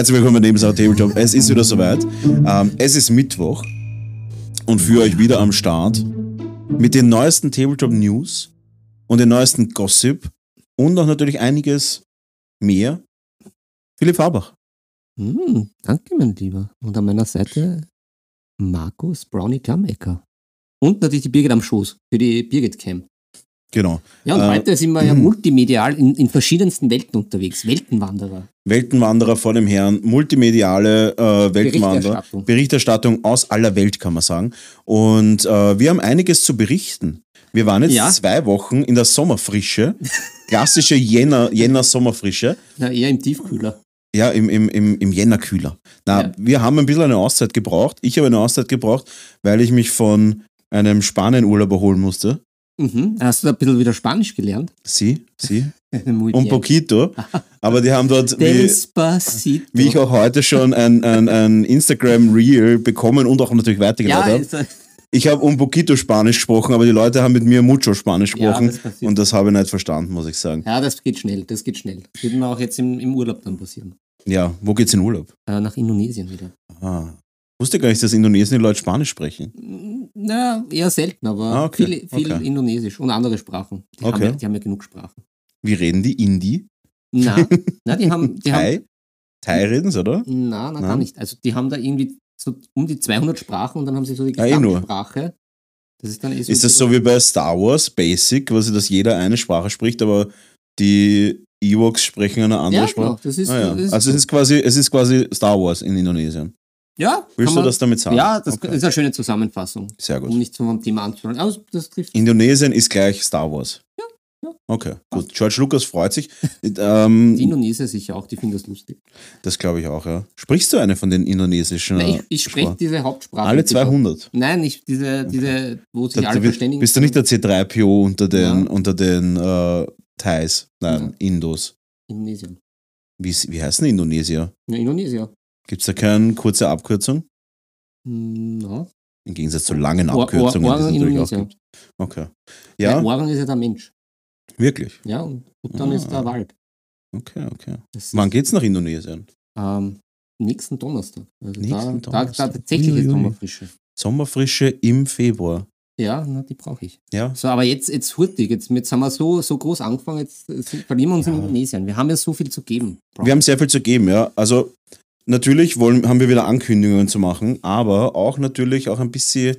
Herzlich willkommen bei Nebensache Tabletop. Es ist wieder soweit. Ähm, es ist Mittwoch und für euch wieder am Start mit den neuesten Tabletop News und den neuesten Gossip und auch natürlich einiges mehr. Philipp Fabach. Hm, danke, mein Lieber. Und an meiner Seite Markus Brownie Klammecker. Und natürlich die Birgit am Schoß für die Birgit Cam. Genau. Ja, und Äh, heute sind wir ja multimedial in, in verschiedensten Welten unterwegs. Weltenwanderer. Weltenwanderer vor dem Herrn, multimediale äh, Weltenwanderer, Berichterstattung. Berichterstattung aus aller Welt, kann man sagen. Und äh, wir haben einiges zu berichten. Wir waren jetzt Ja. zwei Wochen in der Sommerfrische, klassische Jänner- Jänner-Sommerfrische. Na, eher im Tiefkühler. Ja, im, im, im, im Jännerkühler. Na, Ja. wir haben ein bisschen eine Auszeit gebraucht. Ich habe eine Auszeit gebraucht, weil ich mich von einem Spanien-Urlaub erholen musste. Mhm. Hast du da ein bisschen wieder Spanisch gelernt? Sie, sie bien. Poquito. Aber die haben dort, wie, wie ich auch heute schon ein, ein, ein Instagram-Reel bekommen und auch natürlich weitergeleitet ja, habe. Ich habe un poquito Spanisch gesprochen, aber die Leute haben mit mir mucho Spanisch Ja, gesprochen das passiert. und das habe ich nicht verstanden, muss ich sagen. ja, das geht schnell, das geht schnell. Das wird mir auch jetzt im, im Urlaub dann passieren. Ja, wo geht's in Urlaub? Äh, nach Indonesien wieder. Ah. Wusste gar nicht, dass in Indonesien die Leute Spanisch sprechen. Na, eher selten, aber Ah, okay, viel, viel okay. Indonesisch und andere Sprachen. Die, Okay. haben ja, die haben ja genug Sprachen. Wie reden die Indi? Na, na die haben, die haben Thai? Thai reden sie, oder? na, na, Na? gar nicht. Also die haben da irgendwie so um die 200 Sprachen und dann haben sie so die Ja, eh. Gesamtsprache. Das ist dann eh Ist das so wie bei Star Wars Basic, quasi, dass jeder eine Sprache spricht, aber die Ewoks sprechen eine andere Ja, Sprache? genau. Das ist, Ah, ja. das ist Also es ist quasi, es ist quasi Star Wars in Indonesien. Ja, Willst kann du man- das damit sagen? Ja, das Okay. ist eine schöne Zusammenfassung, Sehr gut. um nicht vom Thema anzuhören. Aber das trifft. Indonesien ist gleich Star Wars. ja. Okay, gut. George Lucas freut sich. ähm, Die Indonesier sicher auch, die finden das lustig. das glaube ich auch, ja. Sprichst du eine von den indonesischen? Na, ich äh, ich spreche diese Hauptsprache. Alle die dort- 200. Nein, nicht diese, diese wo sich Da, alle verständigen. bist du nicht der C3PO unter den, Ja. unter den äh, Thais? Nein, Ja. Indos. Indonesien. Wie, wie heißen Indonesier? Ja, Indonesier. Gibt es da keine kurze Abkürzung? Na. Im Gegensatz zu langen Or- Or- Abkürzungen, die es natürlich auch gibt. Okay. Ja. Ja, Orang ist ja der Mensch. wirklich. Ja, und Bhutan Ah. ist der Wald. Okay, okay. Das Wann geht's nach Indonesien? ähm, nächsten Donnerstag. Also Nächsten da, Da, Donnerstag. da tatsächlich ist. Sommerfrische. Sommerfrische im Februar. Ja, na, die brauche ich. Ja, So, aber jetzt, jetzt hurtig, jetzt, jetzt haben wir so, so groß angefangen, jetzt, jetzt verlieren wir uns in Indonesien. Wir haben ja so viel zu geben. Bro. Wir haben sehr viel zu geben, ja. Also natürlich wollen, haben wir wieder Ankündigungen zu machen, aber auch natürlich auch ein bisschen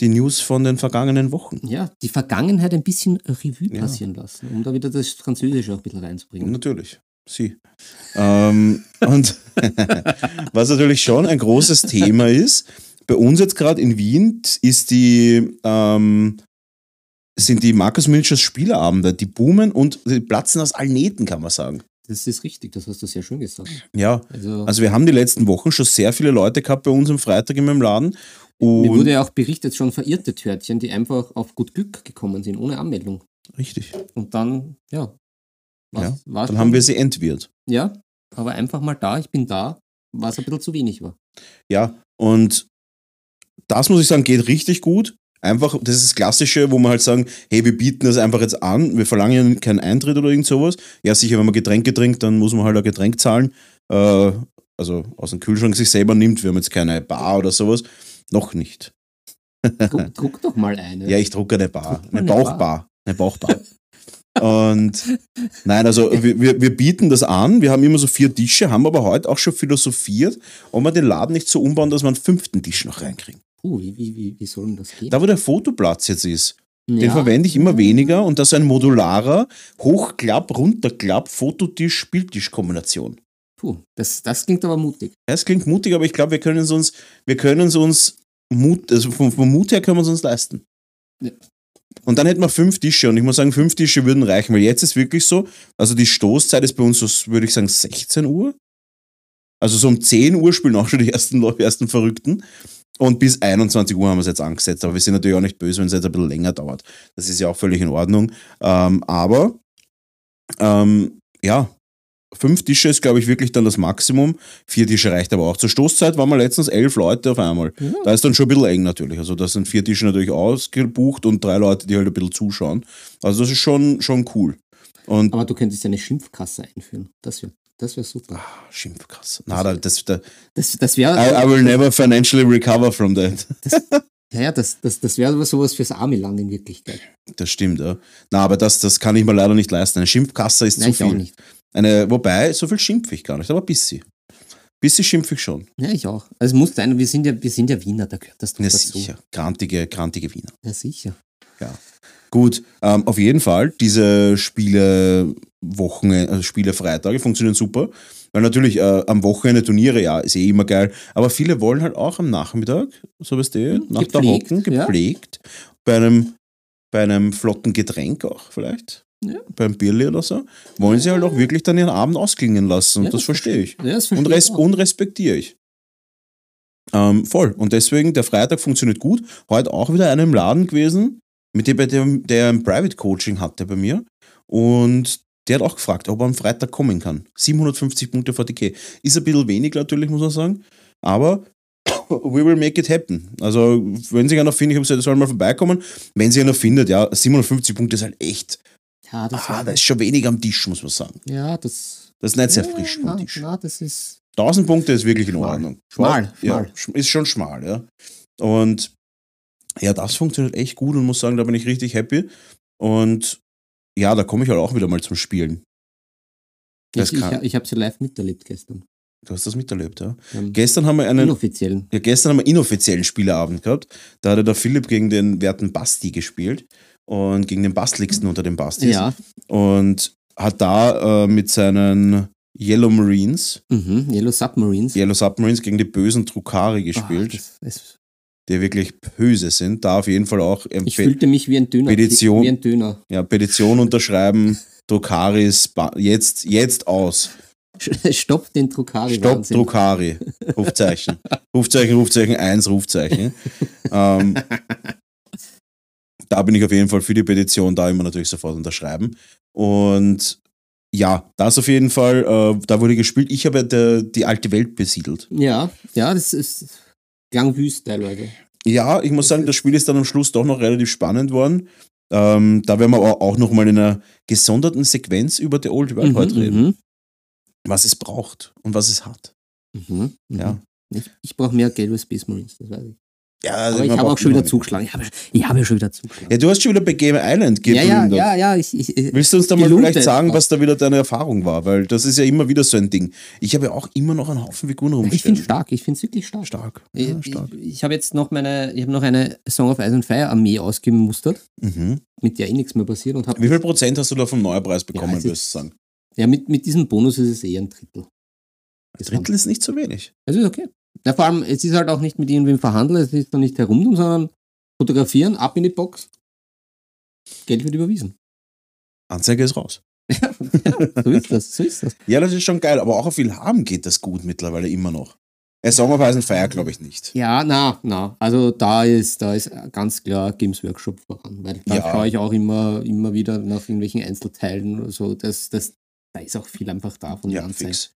die News von den vergangenen Wochen. ja, die Vergangenheit ein bisschen Revue Ja. passieren lassen, um da wieder das Französische auch ein bisschen reinzubringen. Natürlich, sie. Ähm, und was natürlich schon ein großes Thema ist, bei uns jetzt gerade in Wien ist die, ähm, sind die Markus Miniatures Spieleabende, die boomen und die platzen aus allen Nähten, kann man sagen. Das ist richtig, das hast du sehr schön gesagt. Ja, Also, also wir haben die letzten Wochen schon sehr viele Leute gehabt bei uns am Freitag in meinem Laden. mir Und wurde ja auch berichtet, schon verirrte Törtchen, die einfach auf gut Glück gekommen sind, ohne Anmeldung. richtig. Und dann, ja. Ja, war's- war's Dann schon- haben wir sie entwirrt. Ja, aber einfach mal da, ich bin da, was ein bisschen zu wenig war. Ja, und das muss ich sagen, geht richtig gut. Einfach, das ist das Klassische, wo man halt sagen, hey, wir bieten das einfach jetzt an, wir verlangen ja keinen Eintritt oder irgend sowas. Ja, sicher, wenn man Getränke trinkt, dann muss man halt ein Getränk zahlen. Äh, also aus dem Kühlschrank sich selber nimmt. Wir haben jetzt keine Bar oder sowas. Noch nicht. Druck, druck doch mal eine. Ja, ich drucke eine Bar. Eine eine Bauchbar. Eine Bauchbar. Und nein, also wir, wir, wir bieten das an. Wir haben immer so vier Tische, haben aber heute auch schon philosophiert, ob wir den Laden nicht so umbauen, dass wir einen fünften Tisch noch reinkriegen. Puh, wie, wie, wie, soll denn das gehen? Da, wo der Fotoplatz jetzt ist, den Ja. verwende ich immer weniger und das ist ein modularer Hochklapp, Runterklapp, Fototisch, Spieltisch-Kombination. Puh, das, das klingt aber mutig. Es klingt mutig, aber ich glaube, wir können es uns, wir können es uns Mut, also vom, vom Mut her können wir es uns leisten. Ja. Und dann hätten wir fünf Tische und ich muss sagen, fünf Tische würden reichen, weil jetzt ist wirklich so, also die Stoßzeit ist bei uns so, würde ich sagen, 16 Uhr. Also so um 10 Uhr spielen auch schon die ersten, ersten Verrückten. Und bis 21 Uhr haben wir es jetzt angesetzt. Aber wir sind natürlich auch nicht böse, wenn es jetzt ein bisschen länger dauert. Das ist ja auch völlig in Ordnung. Ähm, aber ähm, ja, fünf Tische ist, glaube ich, wirklich dann das Maximum. Vier Tische reicht aber auch. Zur Stoßzeit waren wir letztens elf Leute auf einmal. Ja. Da ist dann schon ein bisschen eng natürlich. Also da sind vier Tische natürlich ausgebucht und drei Leute, die halt ein bisschen zuschauen. Also das ist schon, schon cool. Und Aber du könntest ja eine Schimpfkasse einführen. Das wäre Das wäre super. Ah, Schimpfkasse. Na, da, das, da, Das, das wäre. I, I will never financially recover from that. Ja, ja, das, das, das wäre aber sowas fürs arme Land in Wirklichkeit. Das stimmt, ja. Na, aber das, das kann ich mir leider nicht leisten. Eine Schimpfkasse ist Nein, zu viel. nicht. Eine, wobei, so viel schimpfe ich gar nicht, aber bisschen. Bisschen schimpfe ich schon. Ja, ich auch. Also es muss sein, wir sind ja, wir sind ja Wiener, da gehört das doch Ja, dazu. sicher. Grantige, grantige Wiener. Ja, sicher. Gut, ähm, auf jeden Fall, diese Spiele Wochenende, also Spiele Freitage funktionieren super. Weil natürlich äh, am Wochenende Turniere, ja, ist eh immer geil. Aber viele wollen halt auch am Nachmittag, so weißt du, Hm, nach der gepflegt, Hocken, ja. gepflegt, bei, einem, bei einem flotten Getränk auch vielleicht, Ja. beim Bierli oder so, wollen sie halt auch wirklich dann ihren Abend ausklingen lassen. Und Ja, das das verstehe ich. Ja, das Und, res ich und respektiere ich. Ähm, voll. Und deswegen, der Freitag funktioniert gut. Heute auch wieder einer im Laden gewesen, mit dem der ein Private Coaching hatte bei mir. Und der hat auch gefragt, ob er am Freitag kommen kann. 750 Punkte VTK. Ist ein bisschen wenig natürlich, muss man sagen. Aber we will make it happen. Also, wenn sich einer findet, ich habe gesagt, soll mal vorbeikommen. Wenn sich einer findet, ja, 750 Punkte ist halt echt. Ja, das, Ah, war- da ist schon wenig am Tisch, muss man sagen. ja, das. Das ist nicht sehr ja, frisch na, vom Tisch. na, das ist. 1000 Punkte ist wirklich in Schmal. Ordnung. Schmal, Ja, schmal. sch- ist schon schmal, ja. Und ja, das funktioniert echt gut und muss sagen, da bin ich richtig happy. Und ja, da komme ich halt auch wieder mal zum Spielen. Das Ich, ich, kann- ich habe sie live miterlebt gestern. Du hast das miterlebt, ja. Ähm, Gestern haben wir einen, inoffiziell. ja, gestern haben wir inoffiziellen Spieleabend gehabt. Da hatte der Philipp gegen den werten Basti gespielt und gegen den bastligsten unter den Bastis. Ja, Und hat da äh, mit seinen Yellow Marines, mhm. Yellow Submarines. Yellow Submarines gegen die bösen Drukari gespielt. das, es, die wirklich böse sind, da auf jeden Fall auch ich empfe- fühlte mich wie ein Döner. Petition. Wie ein Döner. ja, Petition unterschreiben, Drukaris jetzt, jetzt aus. Stopp den Druckari. Stopp Drukari. Rufzeichen. Rufzeichen, Rufzeichen, eins, Rufzeichen. ähm, da bin ich auf jeden Fall für die Petition, da immer natürlich sofort unterschreiben. Und ja, das auf jeden Fall, äh, da wurde gespielt. Ich habe ja der, die alte Welt besiedelt. Ja, ja, das ist klang wüst teilweise. Ja, ich muss sagen, das Spiel ist dann am Schluss doch noch relativ spannend worden. Ähm, da werden wir aber auch nochmal in einer gesonderten Sequenz über The Old World heute reden. mhm, Was es braucht und was es hat. mhm, mhm. Ja. Ich, ich brauche mehr Geld als Space Marines, das weiß ich. Ja, also Aber ich habe auch schon wieder zugeschlagen. Ich habe, ich habe ja schon wieder zugeschlagen. Ja, du hast schon wieder bei Game Island Ja, ja, ja, ja. Ich, ich, ich, Willst du uns da mal vielleicht sagen, was da wieder deine Erfahrung war? Weil das ist ja immer wieder so ein Ding. Ich habe ja auch immer noch einen Haufen Figuren ich finde rumstehen. stark. Ich finde es wirklich stark. stark. Ich, Ja, stark. ich, ich habe jetzt noch meine, ich habe noch eine Song of Ice and Fire Armee ausgemustert, Mhm. mit der eh nichts mehr passiert und Wie viel Prozent hast du da vom Neupreis bekommen, Ja, es würdest du sagen? ja mit, mit diesem Bonus ist es eher ein Drittel. Ein Drittel ist nicht so wenig. Das ist okay. Ja, vor allem, es ist halt auch nicht mit irgendwem verhandeln, es ist dann nicht herumtun, sondern fotografieren, ab in die Box. Geld wird überwiesen. Anzeige ist raus. So ist das, so ist das. Ja, das ist schon geil, aber auch auf viel haben geht das gut mittlerweile immer noch. Ice and Fire glaube ich nicht. Ja, na, na. Also da ist, da ist ganz klar Games Workshop voran, weil da Ja. schaue ich auch immer, immer wieder nach irgendwelchen Einzelteilen oder so. Das, das, da ist auch viel einfach da von Ja, Anzeigen. fix.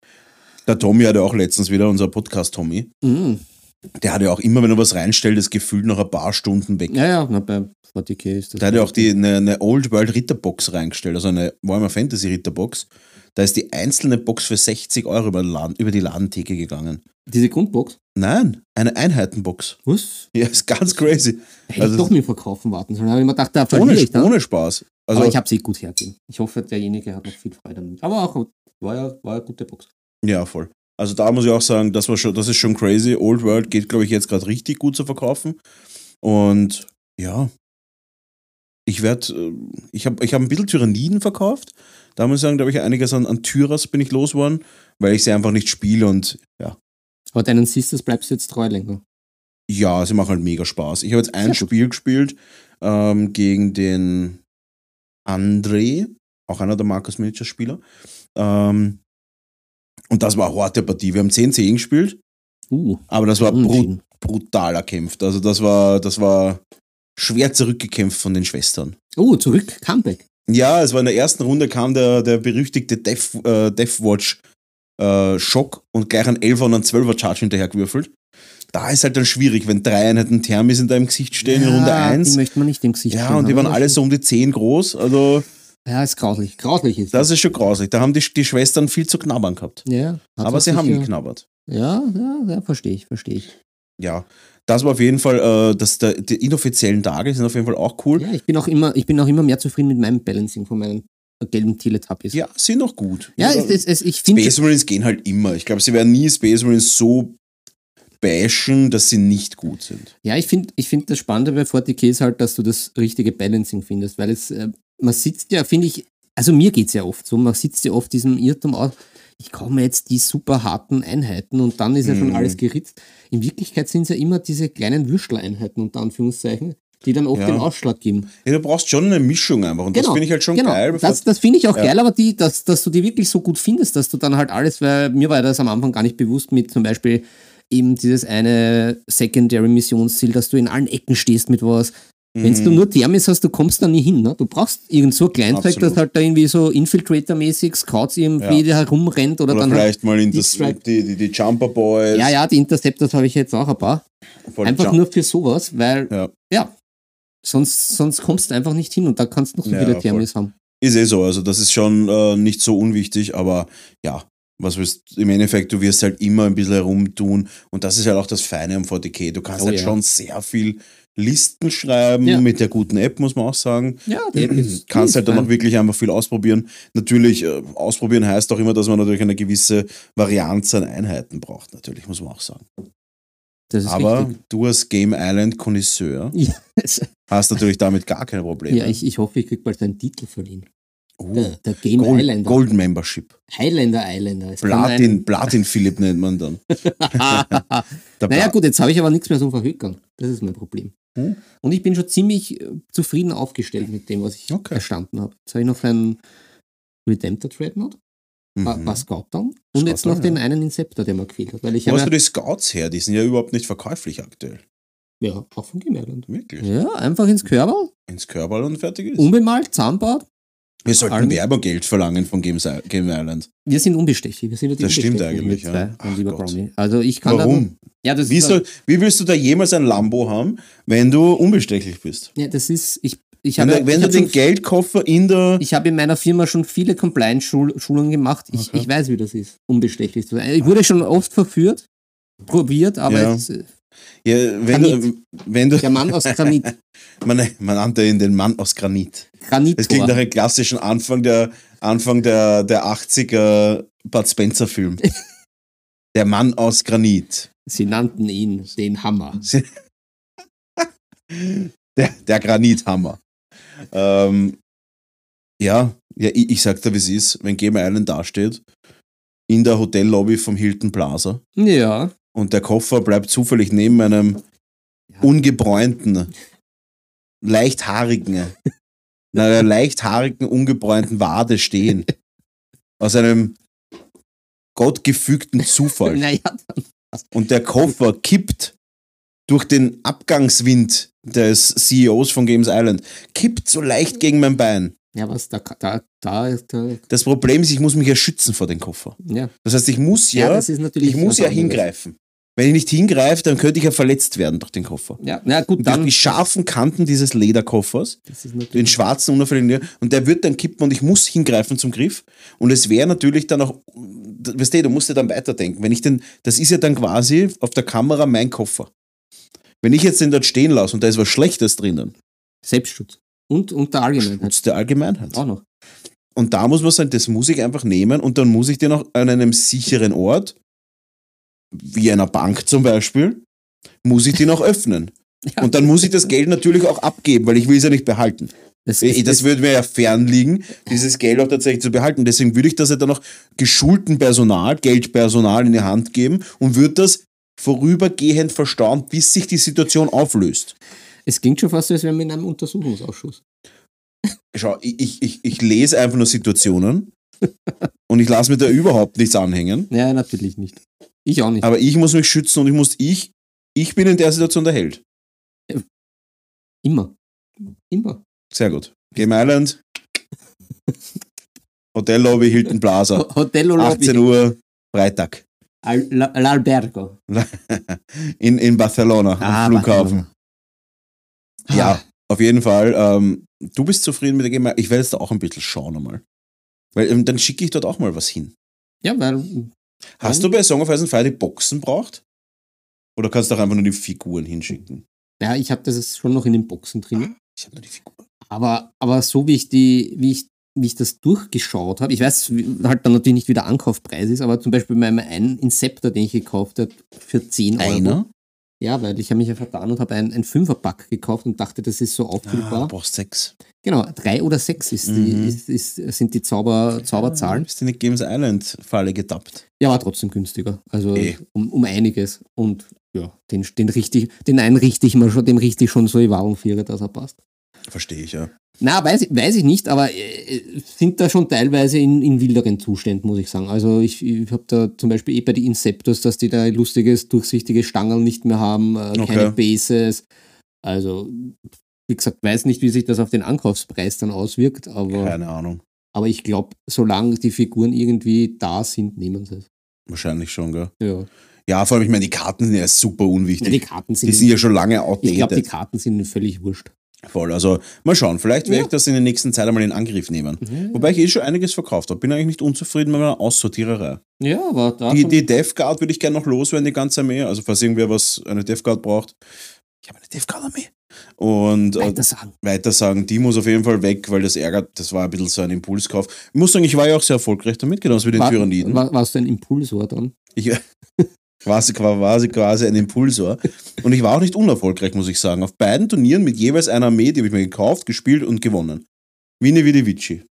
Der Tommy hatte auch letztens wieder, unser Podcast-Tommy, Mhm. der hatte ja auch immer, wenn er was reinstellt, das Gefühl nach ein paar Stunden weg. Ja, ja, na, bei 40k ist das. Der hat ja auch die, eine, eine Old World Ritterbox reingestellt, also eine Warhammer Fantasy Ritterbox. Da ist die einzelne Box für 60 Euro über, den Laden, über die Ladentheke gegangen. Diese Grundbox? Nein, eine Einheitenbox. Was? Ja, ist ganz crazy. Hätte Also- ich doch mit Verkaufen warten sollen. Habe ich mir gedacht, da Ohne, ich ohne Spaß. Also, Aber ich habe sie gut hergegeben. Ich hoffe, derjenige hat noch viel Freude damit. Aber auch, war ja, war ja eine gute Box. Ja, voll. Also da muss ich auch sagen, das, war schon, das ist schon crazy. Old World geht, glaube ich, jetzt gerade richtig gut zu verkaufen. Und ja, ich werde, ich habe ich hab ein bisschen Tyranniden verkauft. Da muss ich sagen, da habe ich einiges an, an Tyras bin ich losgeworden, weil ich sie einfach nicht spiele und ja, Aber deinen Sisters bleibst du jetzt treu länger. Ja, sie machen halt mega Spaß. Ich habe jetzt ein Sehr gut. Spiel gespielt ähm, gegen den André, auch einer der Marcus Miniature Spieler. Ähm, und das war eine harte Partie. Wir haben 10-10 gespielt, Uh, aber das war brut brutal erkämpft. Also das war, das war schwer zurückgekämpft von den Schwestern. Oh, zurück, Comeback. Ja, es war in der ersten Runde kam der, der berüchtigte Death, äh, Deathwatch äh, Schock und gleich ein 11er und ein 12er Charge hinterher gewürfelt. Da ist halt dann schwierig, wenn drei Einheiten Thermis in deinem Gesicht stehen in Runde Ja, 1. Die möchte man nicht im Gesicht Ja, stehen und die waren alle so um die 10 groß. Also Ja, ist grauslich. Grauslich ist Das ist schon grausig. Da haben die, die Schwestern viel zu knabbern gehabt. Ja, Aber sie haben geknabbert. Ja, ja, ja verstehe ich, verstehe ich. Ja. Das war auf jeden Fall, äh, das, der, die inoffiziellen Tage sind auf jeden Fall auch cool. Ja, ich bin auch immer, ich bin auch immer mehr zufrieden mit meinem Balancing von meinen gelben Teletubbies. Ja, sind auch gut. ja es, es, es, ich finde. Space Marines gehen halt immer. Ich glaube, sie werden nie Space Marines so bashen, dass sie nicht gut sind. Ja, ich finde ich find das Spannende bei 40k ist halt, dass du das richtige Balancing findest, weil es, äh, man sitzt ja, finde ich, also mir geht es ja oft so, man sitzt ja oft diesem Irrtum aus, ich komme jetzt die super harten Einheiten und dann ist ja schon Mhm. alles geritzt. In Wirklichkeit sind es ja immer diese kleinen Würsteleinheiten, unter Anführungszeichen, die dann oft Ja. den Ausschlag geben. Ja, du brauchst schon eine Mischung einfach. Und das finde ich halt schon genau. geil. Das, das finde ich auch Ja. geil, aber die, dass, dass du die wirklich so gut findest, dass du dann halt alles, weil mir war das am Anfang gar nicht bewusst mit zum Beispiel eben dieses eine Secondary-Missionsziel, dass du in allen Ecken stehst mit was. Wenn du Mhm. nur Thermis hast, du kommst da nie hin. Ne? Du brauchst irgend so ein Kleinzeug, das halt da irgendwie so Infiltrator-mäßig Scouts irgendwie Ja. herumrennt oder, Oder dann halt, vielleicht mal in Deep das, Strike. die, die, die Jumper Boys. Ja, ja, die Interceptors habe ich jetzt auch ein paar. voll Einfach nur für sowas, weil, Ja. ja, sonst, sonst kommst du einfach nicht hin und da kannst du noch so Ja, viele voll. Thermis haben. Ist eh so, also das ist schon äh, nicht so unwichtig, aber ja, was willst im Endeffekt, du wirst halt immer ein bisschen herumtun und das ist halt auch das Feine am 40k. Du kannst Oh halt schon sehr viel Listen schreiben Ja. mit der guten App, muss man auch sagen. Ja, die App ist- kannst halt dann auch wirklich einfach viel ausprobieren. Natürlich, äh, ausprobieren heißt auch immer, dass man natürlich eine gewisse Varianz an Einheiten braucht, natürlich, muss man auch sagen. Aber richtig. du als Game Island Connoisseur Ja, es- hast natürlich damit gar keine Probleme. ja ich, ich hoffe, ich krieg bald einen Titel verliehen. Oh, Der, der Game Gold, Islander. Gold Membership. Highlander Islander. Es Platin, Platin Philipp nennt man dann. naja gut, jetzt habe ich aber nichts mehr zum Verhökern. Das ist mein Problem. Hm? Und ich bin schon ziemlich äh, zufrieden aufgestellt mit dem, was ich Okay. erstanden habe. Jetzt habe ich noch einen Redemptor Dreadnought, Mhm. war Scout Down und jetzt Scout noch Down, den einen Inceptor, der mir gefehlt hat. Weil ich Wo hast du ja, die Scouts her? Die sind ja überhaupt nicht verkäuflich aktuell. ja, auch von Game Island. Wirklich. Ja, einfach ins Körper, Ins Körperl und fertig ist. unbemalt, zahnbar. Wir sollten allen- Werbegeld verlangen von Game, Si- Game Island. Wir sind unbestechlich. Wir sind ja Das stimmt eigentlich, ja. zwei. Also ich kann Warum? ja, das Wie, soll, wie willst du da jemals ein Lambo haben, wenn du unbestechlich bist? Ja, das ist, ich, ich Wenn, habe, du- wenn ich du den schon, Geldkoffer in der. ich habe in meiner Firma schon viele Compliance-Schulungen gemacht. Ich, Okay. ich weiß, wie das ist, unbestechlich zu sein. Ich wurde schon oft verführt, probiert, aber Ja. es, Ja, wenn, du, wenn du. der Mann aus Granit, Man, man nannte ihn den Mann aus Granit. Granit Das klingt nach einem klassischen Anfang der, Anfang der, der 80er Bud Spencer-Film. der Mann aus Granit. Sie nannten ihn den Hammer. Der, der Granithammer. Ähm, ja, ja ich, ich sag dir, wie es ist, wenn Game Island dasteht, in der Hotellobby vom Hilton Plaza Ja. Und der Koffer bleibt zufällig neben einem Ja. ungebräunten, leichthaarigen, einer leichthaarigen, ungebräunten Wade stehen. Aus einem gottgefügten Zufall. Naja, Und der Koffer kippt durch den Abgangswind des CEOs von Games Island, kippt so leicht gegen mein Bein. ja, was, da, da, da der, Das Problem ist, ich muss mich ja schützen vor den Koffer. ja. Das heißt, ich muss Ja, ja, ich muss ja hingreifen. Wenn ich nicht hingreife, dann könnte ich ja verletzt werden durch den Koffer. Ja, na gut, Und dann. die scharfen Kanten dieses Lederkoffers, den schwarzen unauffälligen, und der wird dann kippen und ich muss hingreifen zum Griff. Und es wäre natürlich dann auch, weißt du, du musst ja dann weiterdenken. Wenn ich den, das ist ja dann quasi auf der Kamera mein Koffer. Wenn ich jetzt den dort stehen lasse und da ist was Schlechtes drinnen, Selbstschutz. Und, und der Allgemeinheit. Schutz der Allgemeinheit. Auch noch. Und da muss man sagen, das muss ich einfach nehmen und dann muss ich den auch an einem sicheren Ort, wie einer Bank zum Beispiel, muss ich den auch öffnen. Ja. Und dann muss ich das Geld natürlich auch abgeben, weil ich will es ja nicht behalten. Das, Das das, würde mir ja fernliegen, dieses Geld auch tatsächlich zu behalten. Deswegen würde ich das ja dann auch geschulten Personal, Geldpersonal in die Hand geben und würde das vorübergehend verstauen, bis sich die Situation auflöst. es klingt schon fast so, als wären wir in einem Untersuchungsausschuss. Schau, ich, ich, ich, ich lese einfach nur Situationen und ich lasse mir da überhaupt nichts anhängen. Ja, natürlich nicht. Ich auch nicht. Aber ich muss mich schützen und ich muss, ich, ich bin in der Situation der Held. Immer. Immer. Sehr gut. Game Island, Hotel Lobby, Hilton Plaza, Ho- Hotel 18 Uhr, Freitag. Al- La- L'Albergo. In, in Barcelona, Ah, am Flughafen. Barcelona. Ja, auf Auf jeden Fall, ähm, du bist zufrieden mit der GEMA. Ich werde jetzt da auch ein bisschen schauen einmal. Weil ähm, dann schicke ich dort auch mal was hin. Ja, weil. Hast du bei Song of Ice and Fire die Boxen braucht? Oder kannst du auch einfach nur die Figuren hinschicken? Ja, ich habe das schon noch in den Boxen drin. Ich habe nur die Figuren. Aber, aber so wie ich die, wie ich, wie ich das durchgeschaut habe, ich weiß halt dann natürlich nicht, wie der Ankaufpreis ist, aber zum Beispiel bei meinem einen Inceptor, den ich gekauft habe, für 10 Euro. Einer? Ja, weil ich habe mich ja vertan und habe ein, ein Fünferpack gekauft und dachte, das ist so Ah, auffüllbar. du brauchst sechs. Genau, drei oder sechs ist die, Mhm. ist, ist, sind die Zauber, Zauberzahlen. Bist du in die Games Island Falle getappt? Ja, war trotzdem günstiger. Also Eh. um, um einiges. Und ja, den, den, richtig, den einen richte ich mal schon, dem richte ich schon so die Wahrung für, dass er passt. Verstehe ich, ja. Na, weiß, ich- weiß ich nicht, aber äh, sind da schon teilweise in, in wilderen Zuständen, muss ich sagen. Also ich, ich habe da zum Beispiel eh bei den Inceptors, dass die da lustiges, durchsichtige Stangen nicht mehr haben, äh, Okay. keine Bases. Also, wie gesagt, weiß nicht, wie sich das auf den Ankaufspreis dann auswirkt, aber, Keine Ahnung. aber ich glaube, solange die Figuren irgendwie da sind, nehmen sie es. Wahrscheinlich schon, gell? Ja. Ja, vor allem, ich meine, die Karten sind ja super unwichtig. Ja, die Karten sind, die sind ja schon lange ich glaube, die outdated. Karten sind völlig wurscht. Voll. Also mal schauen, vielleicht werde Ja. ich das in der nächsten Zeit einmal in Angriff nehmen. Wobei ich eh schon einiges verkauft habe. Bin eigentlich nicht unzufrieden mit meiner Aussortiererei. Ja, aber da Die, die Death Guard würde ich gerne noch loswerden, die ganze Armee. Also falls irgendwer was, eine Death Guard braucht. Ich habe eine Death Guard Armee. Und äh, weiter sagen. weiter sagen, die muss auf jeden Fall weg, weil das ärgert, das war ein bisschen so ein Impulskauf. Ich muss sagen, ich war ja auch sehr erfolgreich damit, genauso wie den War, Tyranniden. war, warst du ein Impulsor dann? Ich quasi, quasi, quasi ein Impulsor. Und ich war auch nicht unerfolgreich, muss ich sagen. Auf beiden Turnieren mit jeweils einer Armee, die habe ich mir gekauft, gespielt und gewonnen. Vini Vidi Vici.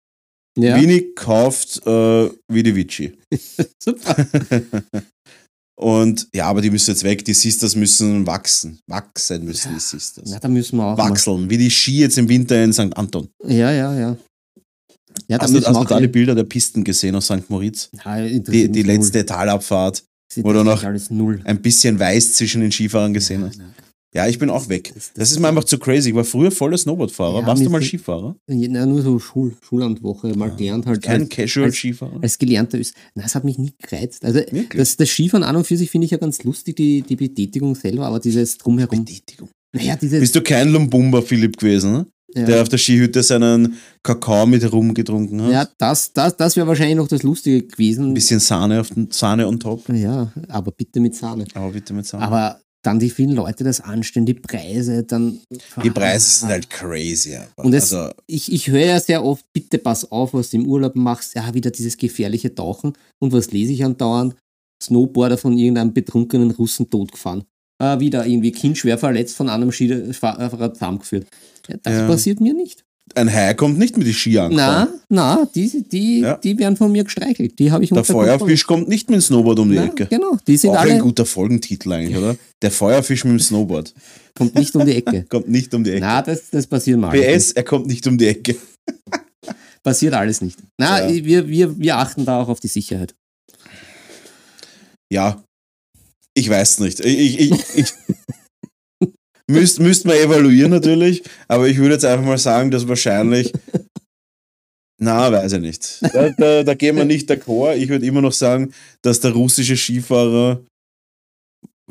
Ja, Vini kauft äh, Vidi Vici. super. Und ja, aber die müssen jetzt weg. Die Sisters müssen wachsen. Wachsen müssen die Sisters. Ja, da müssen wir auch. Mal. Wachseln. Wie die Ski jetzt im Winter in St. Anton. Ja, ja, ja. Ja, Hast du, hast du auch da die Bilder der Pisten gesehen aus St. Moritz? Ja, Die, die null. letzte Talabfahrt, oder interessiert noch- ein bisschen weiß zwischen den Skifahrern gesehen hast. Ja, Ja, ich bin auch weg. Das- ist mir einfach zu crazy. Ich war früher voller Snowboardfahrer. Ja, Warst du mal Skifahrer? Ja, nur so Schul Schullandwoche mal gelernt halt. Kein als, Casual-Skifahrer? als gelernter ist. Na, das hat mich nie gereizt. Also das, das Skifahren an und für sich finde ich ja ganz lustig, die, die Betätigung selber, aber dieses drumherum. Betätigung. Naja, dieses. Bist du kein Lumbumba Philipp gewesen, ne? ja. der auf der Skihütte seinen Kakao mit Rum getrunken hat? ja, das, das, das wäre wahrscheinlich noch das Lustige gewesen. Ein bisschen Sahne auf den, Sahne on top. Ja, aber bitte mit Sahne. Aber bitte mit Sahne. Aber dann die vielen Leute das anstellen, die Preise, dann. die Preise sind halt crazy. Und es, also, ich, ich höre ja sehr oft, bitte pass auf, was du im Urlaub machst. Ja, wieder dieses gefährliche Tauchen. Und was lese ich andauernd? Snowboarder von irgendeinem betrunkenen Russen totgefahren. Äh, wieder irgendwie Kind schwer verletzt von einem Skifahrer zusammengeführt. Ja, das Ja. passiert mir nicht. Ein Hai kommt nicht mit die Ski Na, angefahren. na, die, die, Ja. die werden von mir gestreichelt. Die habe ich Der. Feuerfisch kommt nicht mit dem Snowboard um die Na, Ecke. Genau, die sind Auch ein alle, guter Folgentitel eigentlich, oder? Der Feuerfisch mit dem Snowboard. kommt nicht um die Ecke. Kommt nicht um die Ecke. Na, das, das passiert mal. PS, er kommt nicht um die Ecke. Passiert alles nicht. Na, Ja. wir, wir, wir achten da auch auf die Sicherheit. Ja, ich weiß nicht. Ich, ich, ich, ich müsst, müsst man evaluieren natürlich, aber ich würde jetzt einfach mal sagen, dass wahrscheinlich. Na, weiß ich nicht. Da, da, da gehen wir nicht d'accord. Ich würde immer noch sagen, dass der russische Skifahrer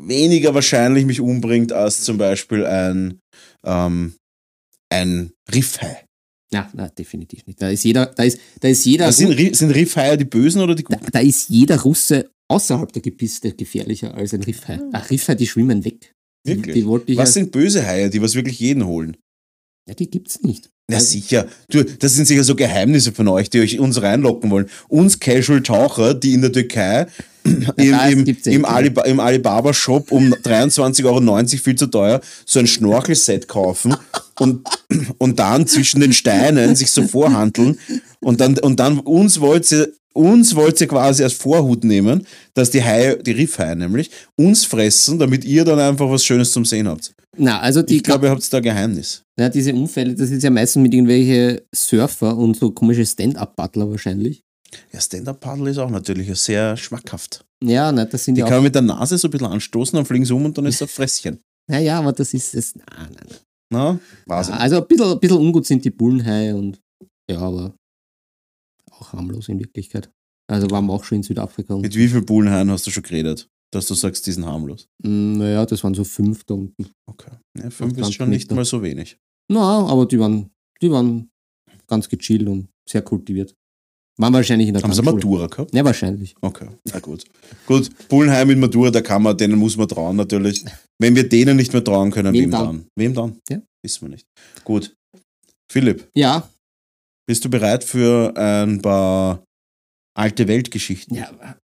weniger wahrscheinlich mich umbringt als zum Beispiel ein, ähm, ein Riffhai. Na, na, definitiv nicht. Da ist jeder, da ist, da ist jeder, Das sind, sind Riffhaier die Bösen oder die da, Guten? da ist jeder Russe außerhalb der Gebisse gefährlicher als ein Riffhai. Ach, Riffhai, die schwimmen weg. Die, Wirklich? die ich Was ja, sind böse Haie, die was wirklich jeden holen? ja, die gibt's nicht. Na Also- sicher. Du, das sind sicher so Geheimnisse von euch, die euch uns reinlocken wollen. Uns Casual-Taucher, die in der Türkei im, im, im. Aliba, im Alibaba-Shop um 23,90 Euro viel zu teuer so ein Schnorchelset kaufen und, und dann zwischen den Steinen sich so vorhandeln und dann, und dann uns wollt ihr uns wollt ihr quasi als Vorhut nehmen, dass die Haie, die Riffhaie nämlich, uns fressen, damit ihr dann einfach was Schönes zum Sehen habt. Na, also die, Ich glaube, ihr habt da Geheimnis. na, diese Unfälle, das ist ja meistens mit irgendwelche Surfer und so komische Stand-Up-Butler wahrscheinlich. Ja, Stand-Up-Paddle ist auch natürlich sehr schmackhaft. Ja, na, das sind Die ja kann man mit der Nase so ein bisschen anstoßen, dann fliegen sie um und dann ist das Fresschen. Naja, aber das ist es. Na, na, na. Na, Wahnsinn. Also ein bisschen, ein bisschen ungut sind die Bullenhaie und ja, aber auch harmlos in Wirklichkeit. Also waren wir auch schon in Südafrika. Mit wie vielen Bullenhaien hast du schon geredet, dass du sagst, die sind harmlos? Mm, naja, das waren so fünf da unten. Okay. Ja, fünf ist schon nicht mal so wenig. Na, aber die waren, die waren ganz gechillt und sehr kultiviert. Waren wahrscheinlich in der Haben sie. Matura gehabt? Ja, wahrscheinlich. Okay, na gut. Gut, Bullenheim mit Matura, da kann man, denen muss man trauen natürlich. Wenn wir denen nicht mehr trauen können, Wem wem, dann? dann? Wem dann? Ja. Wissen wir nicht. Gut. Philipp, Ja, bist du bereit für ein paar alte Weltgeschichten? ja,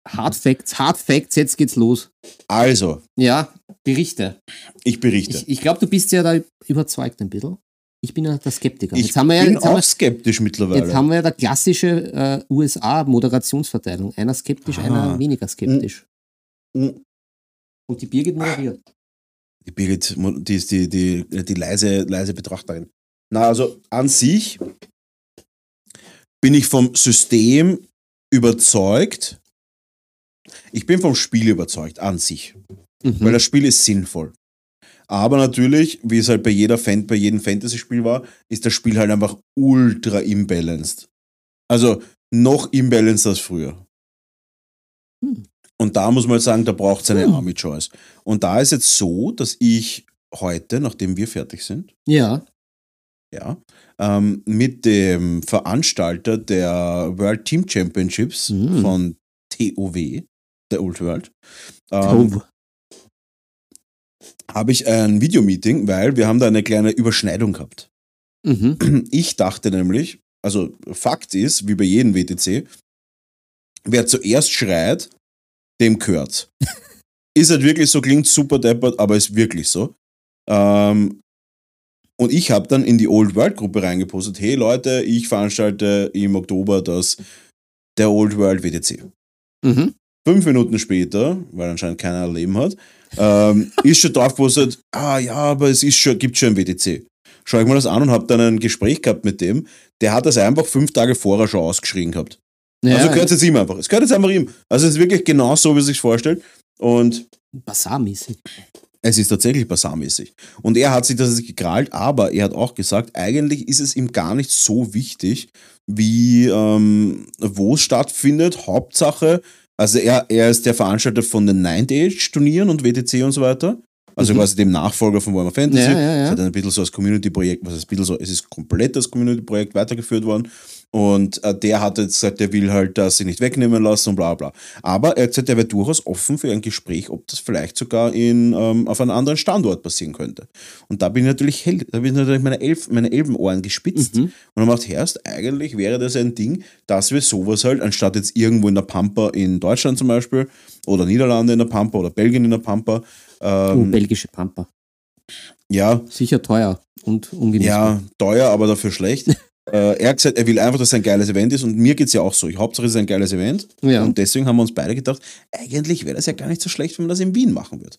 Hard Facts, Hard Facts, jetzt geht's los. Also, Ja, Berichte. ich berichte. Ich, ich glaube, du bist ja da überzeugt ein bisschen. Ich bin ja der Skeptiker. Ich jetzt haben wir ja, bin auch wir, skeptisch mittlerweile. jetzt haben wir ja der klassische äh, USA-Moderationsverteilung. Einer skeptisch, Ah. einer weniger skeptisch. Mm. Und die Birgit moderiert. Die Birgit, die ist die, die, die leise, leise Betrachterin. Na, also an sich bin ich vom System überzeugt. Ich bin vom Spiel überzeugt, an sich. Mhm. Weil das Spiel ist sinnvoll. Aber natürlich, wie es halt bei, jeder Fan bei jedem Fantasy-Spiel war, ist das Spiel halt einfach ultra imbalanced. Also noch imbalanced als früher. Hm. Und da muss man halt sagen, da braucht es eine Hm. Army Choice. Und da ist jetzt so, dass ich heute, nachdem wir fertig sind, ja. Ja, ähm, mit dem Veranstalter der World Team Championships Hm. von TOW, der Old World, ähm, Oh. habe ich ein Videomeeting, weil wir haben da eine kleine Überschneidung gehabt. Mhm. Ich dachte nämlich, also Fakt ist, wie bei jedem WTC, wer zuerst schreit, dem gehört. ist halt wirklich so, klingt super deppert, aber ist wirklich so. Ähm, und ich habe dann in die Old World Gruppe reingepostet, hey Leute, ich veranstalte im Oktober das der Old World WTC. Mhm. Fünf Minuten später, weil anscheinend keiner ein Leben hat, ähm, ist schon drauf gepostet, ah ja, aber es ist schon, gibt schon ein WTC. Schau ich mir das an und habe dann ein Gespräch gehabt mit dem, der hat das einfach fünf Tage vorher schon ausgeschrien gehabt. Ja, also gehört es jetzt ihm einfach. Es gehört jetzt einfach ihm. Also es ist wirklich genau so, wie er sich vorstellt. Und Basarmäßig. Es ist tatsächlich basarmäßig. Und er hat sich das gekrallt, aber er hat auch gesagt, eigentlich ist es ihm gar nicht so wichtig, wie ähm, wo es stattfindet. Hauptsache, also er, er ist der Veranstalter von den Nine-Age-Turnieren und WTC und so weiter. Also Mhm. quasi dem Nachfolger von Warhammer Fantasy. Ja, ja, ja. Es hat ein bisschen so als Community-Projekt, was heißt ein bisschen so, es ist komplett als Community-Projekt weitergeführt worden. Und äh, der hat jetzt gesagt, er will halt das sich nicht wegnehmen lassen und bla bla. Aber er hat gesagt, er wäre durchaus offen für ein Gespräch, ob das vielleicht sogar in, ähm, auf einem anderen Standort passieren könnte. Und da bin ich natürlich hell, da bin ich natürlich meine, Elf, meine Elfenohren gespitzt Mhm. und dann macht Herst, eigentlich wäre das ein Ding, dass wir sowas halt, anstatt jetzt irgendwo in der Pampa in Deutschland zum Beispiel oder Niederlande in der Pampa oder Belgien in der Pampa, Oh, ähm, belgische Pampa. ja, Sicher teuer und ungenießbar. ja, teuer, aber dafür schlecht. äh, er hat gesagt, er will einfach, dass es ein geiles Event ist und mir geht es ja auch so. Ich Hauptsache es ist ein geiles Event Ja. und deswegen haben wir uns beide gedacht, eigentlich wäre das ja gar nicht so schlecht, wenn man das in Wien machen wird.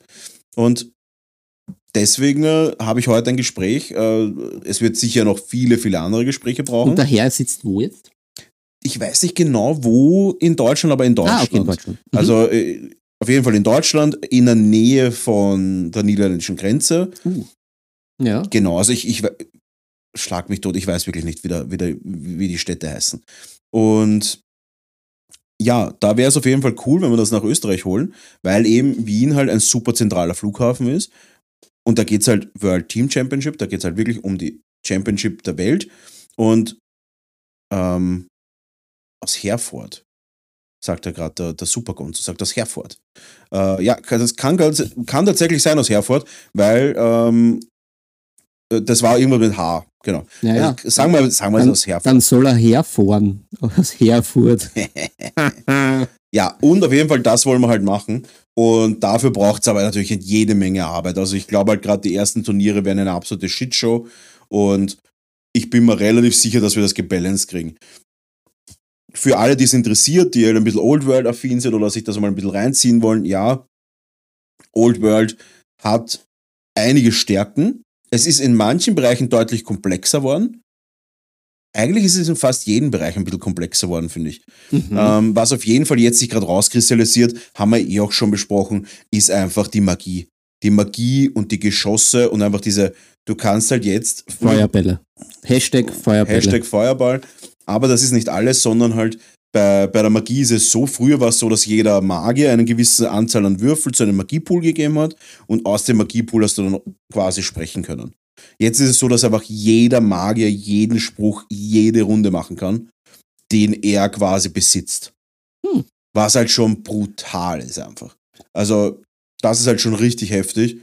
Und deswegen äh, habe ich heute ein Gespräch. Äh, es wird sicher noch viele, viele andere Gespräche brauchen. Und der Herr sitzt wo jetzt? ich weiß nicht genau, wo in Deutschland, aber in Deutschland. Ah, okay, in Deutschland. Mhm. Also äh, auf jeden Fall in Deutschland, in der Nähe von der niederländischen Grenze. Uh. Ja. Genau, also ich, ich schlag mich tot, ich weiß wirklich nicht, wie, der, wie, der, wie die Städte heißen. Und ja, da wäre es auf jeden Fall cool, wenn wir das nach Österreich holen, weil eben Wien halt ein super zentraler Flughafen ist. Und da geht es halt World Team Championship, da geht es halt wirklich um die Championship der Welt. Und ähm, aus Herford, sagt er gerade, der, der Supergonzo, sagt aus Herford. Äh, ja, das kann, kann tatsächlich sein aus Herford, weil ähm, äh, das war irgendwas mit H, genau. Ja, ja. Also, sagen wir, sagen wir es Dann, aus Herford. dann soll er herfahren. Aus Herfurt. Ja, und auf jeden Fall, das wollen wir halt machen. Und dafür braucht es aber natürlich jede Menge Arbeit. Also ich glaube halt gerade die ersten Turniere werden eine absolute Shitshow. Und ich bin mir relativ sicher, dass wir das gebalanced kriegen. Für alle, die es interessiert, die halt ein bisschen Old World-affin sind oder sich das mal ein bisschen reinziehen wollen, ja, Old World hat einige Stärken. Es ist in manchen Bereichen deutlich komplexer geworden. Eigentlich ist es in fast jedem Bereich ein bisschen komplexer geworden, finde ich. Mhm. Ähm, was auf jeden Fall jetzt sich gerade rauskristallisiert, haben wir eh auch schon besprochen, ist einfach die Magie. Die Magie und die Geschosse und einfach diese, du kannst halt jetzt Feuerbälle. Hashtag Feuerbälle. Hashtag Feuerball. Aber das ist nicht alles, sondern halt bei, bei der Magie ist es so, früher war es so, dass jeder Magier eine gewisse Anzahl an Würfel zu einem Magiepool gegeben hat und aus dem Magiepool hast du dann quasi sprechen können. Jetzt ist es so, dass einfach jeder Magier jeden Spruch, jede Runde machen kann, den er quasi besitzt. Hm. Was halt schon brutal ist einfach. Also, das ist halt schon richtig heftig.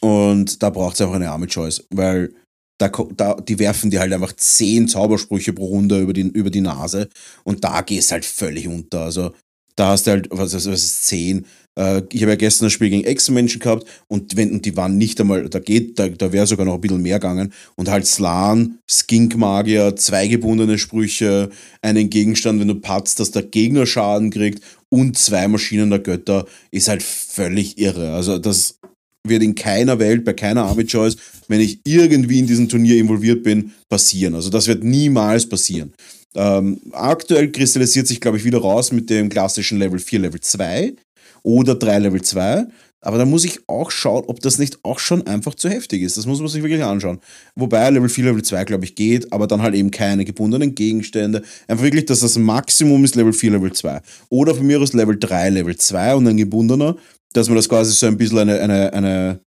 Und da braucht es einfach eine Army Choice, weil da, da, die werfen dir halt einfach zehn Zaubersprüche pro Runde über die, über die Nase und da gehst halt völlig unter. Also da hast du halt, was, was ist zehn? Äh, ich habe ja gestern ein Spiel gegen Ex-Menschen gehabt und, wenn, und die waren nicht einmal, da geht, da, da wäre sogar noch ein bisschen mehr gegangen und halt Slan, Skink-Magier, zwei gebundene Sprüche, einen Gegenstand, wenn du patzt, dass der Gegner Schaden kriegt und zwei Maschinen der Götter, ist halt völlig irre. Also das wird in keiner Welt, bei keiner Army Choice, wenn ich irgendwie in diesem Turnier involviert bin, passieren. Also das wird niemals passieren. Ähm, aktuell kristallisiert sich, glaube ich, wieder raus mit dem klassischen Level 4, Level 2 oder 3, Level 2. Aber da muss ich auch schauen, ob das nicht auch schon einfach zu heftig ist. Das muss man sich wirklich anschauen. Wobei Level 4, Level 2, glaube ich, geht, aber dann halt eben keine gebundenen Gegenstände. Einfach wirklich, dass das Maximum ist Level 4, Level 2. Oder von mir aus Level 3, Level 2 und ein gebundener, dass man das quasi so ein bisschen eine, eine, eine,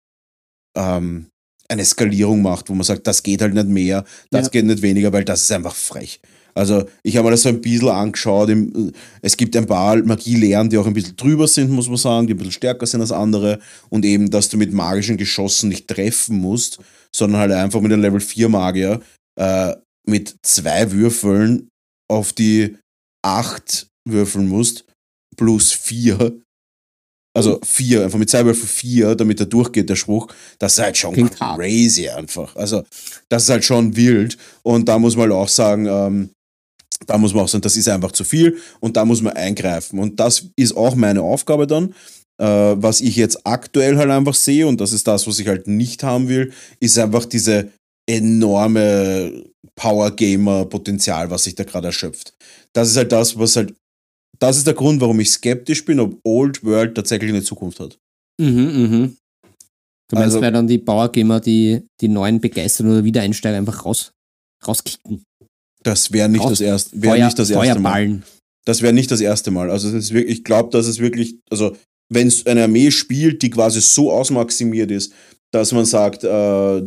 ähm, eine Skalierung macht, wo man sagt, das geht halt nicht mehr, das Ja. geht nicht weniger, weil das ist einfach frech. Also ich habe mir das so ein bisschen angeschaut. Es gibt ein paar Magielehren, die auch ein bisschen drüber sind, muss man sagen, die ein bisschen stärker sind als andere. Und eben, dass du mit magischen Geschossen nicht treffen musst, sondern halt einfach mit einem Level 4 Magier äh, mit zwei Würfeln auf die 8 würfeln musst, plus 4. Also 4, einfach mit Würfeln 4, damit er durchgeht, der Spruch. Das ist halt schon Klingt hart. crazy einfach. Also das ist halt schon wild. Und da muss man halt auch sagen, ähm, da muss man auch sagen, das ist einfach zu viel und da muss man eingreifen. Und das ist auch meine Aufgabe dann. Äh, was ich jetzt aktuell halt einfach sehe, und das ist das, was ich halt nicht haben will, ist einfach diese enorme Power-Gamer-Potenzial, was sich da gerade erschöpft. Das ist halt das, was halt, das ist der Grund, warum ich skeptisch bin, ob Old World tatsächlich eine Zukunft hat. Mhm, mhm. Du meinst, Also- weil dann die Powergamer die, die neuen Begeistern oder Wiedereinsteiger einfach raus, rauskicken. Das wäre nicht, Raus- das erst, wär Feuer, nicht das erste Mal. Das wäre nicht das erste Mal. Also wirklich, ich glaube, dass es wirklich, also wenn es eine Armee spielt, die quasi so ausmaximiert ist, dass man sagt, äh,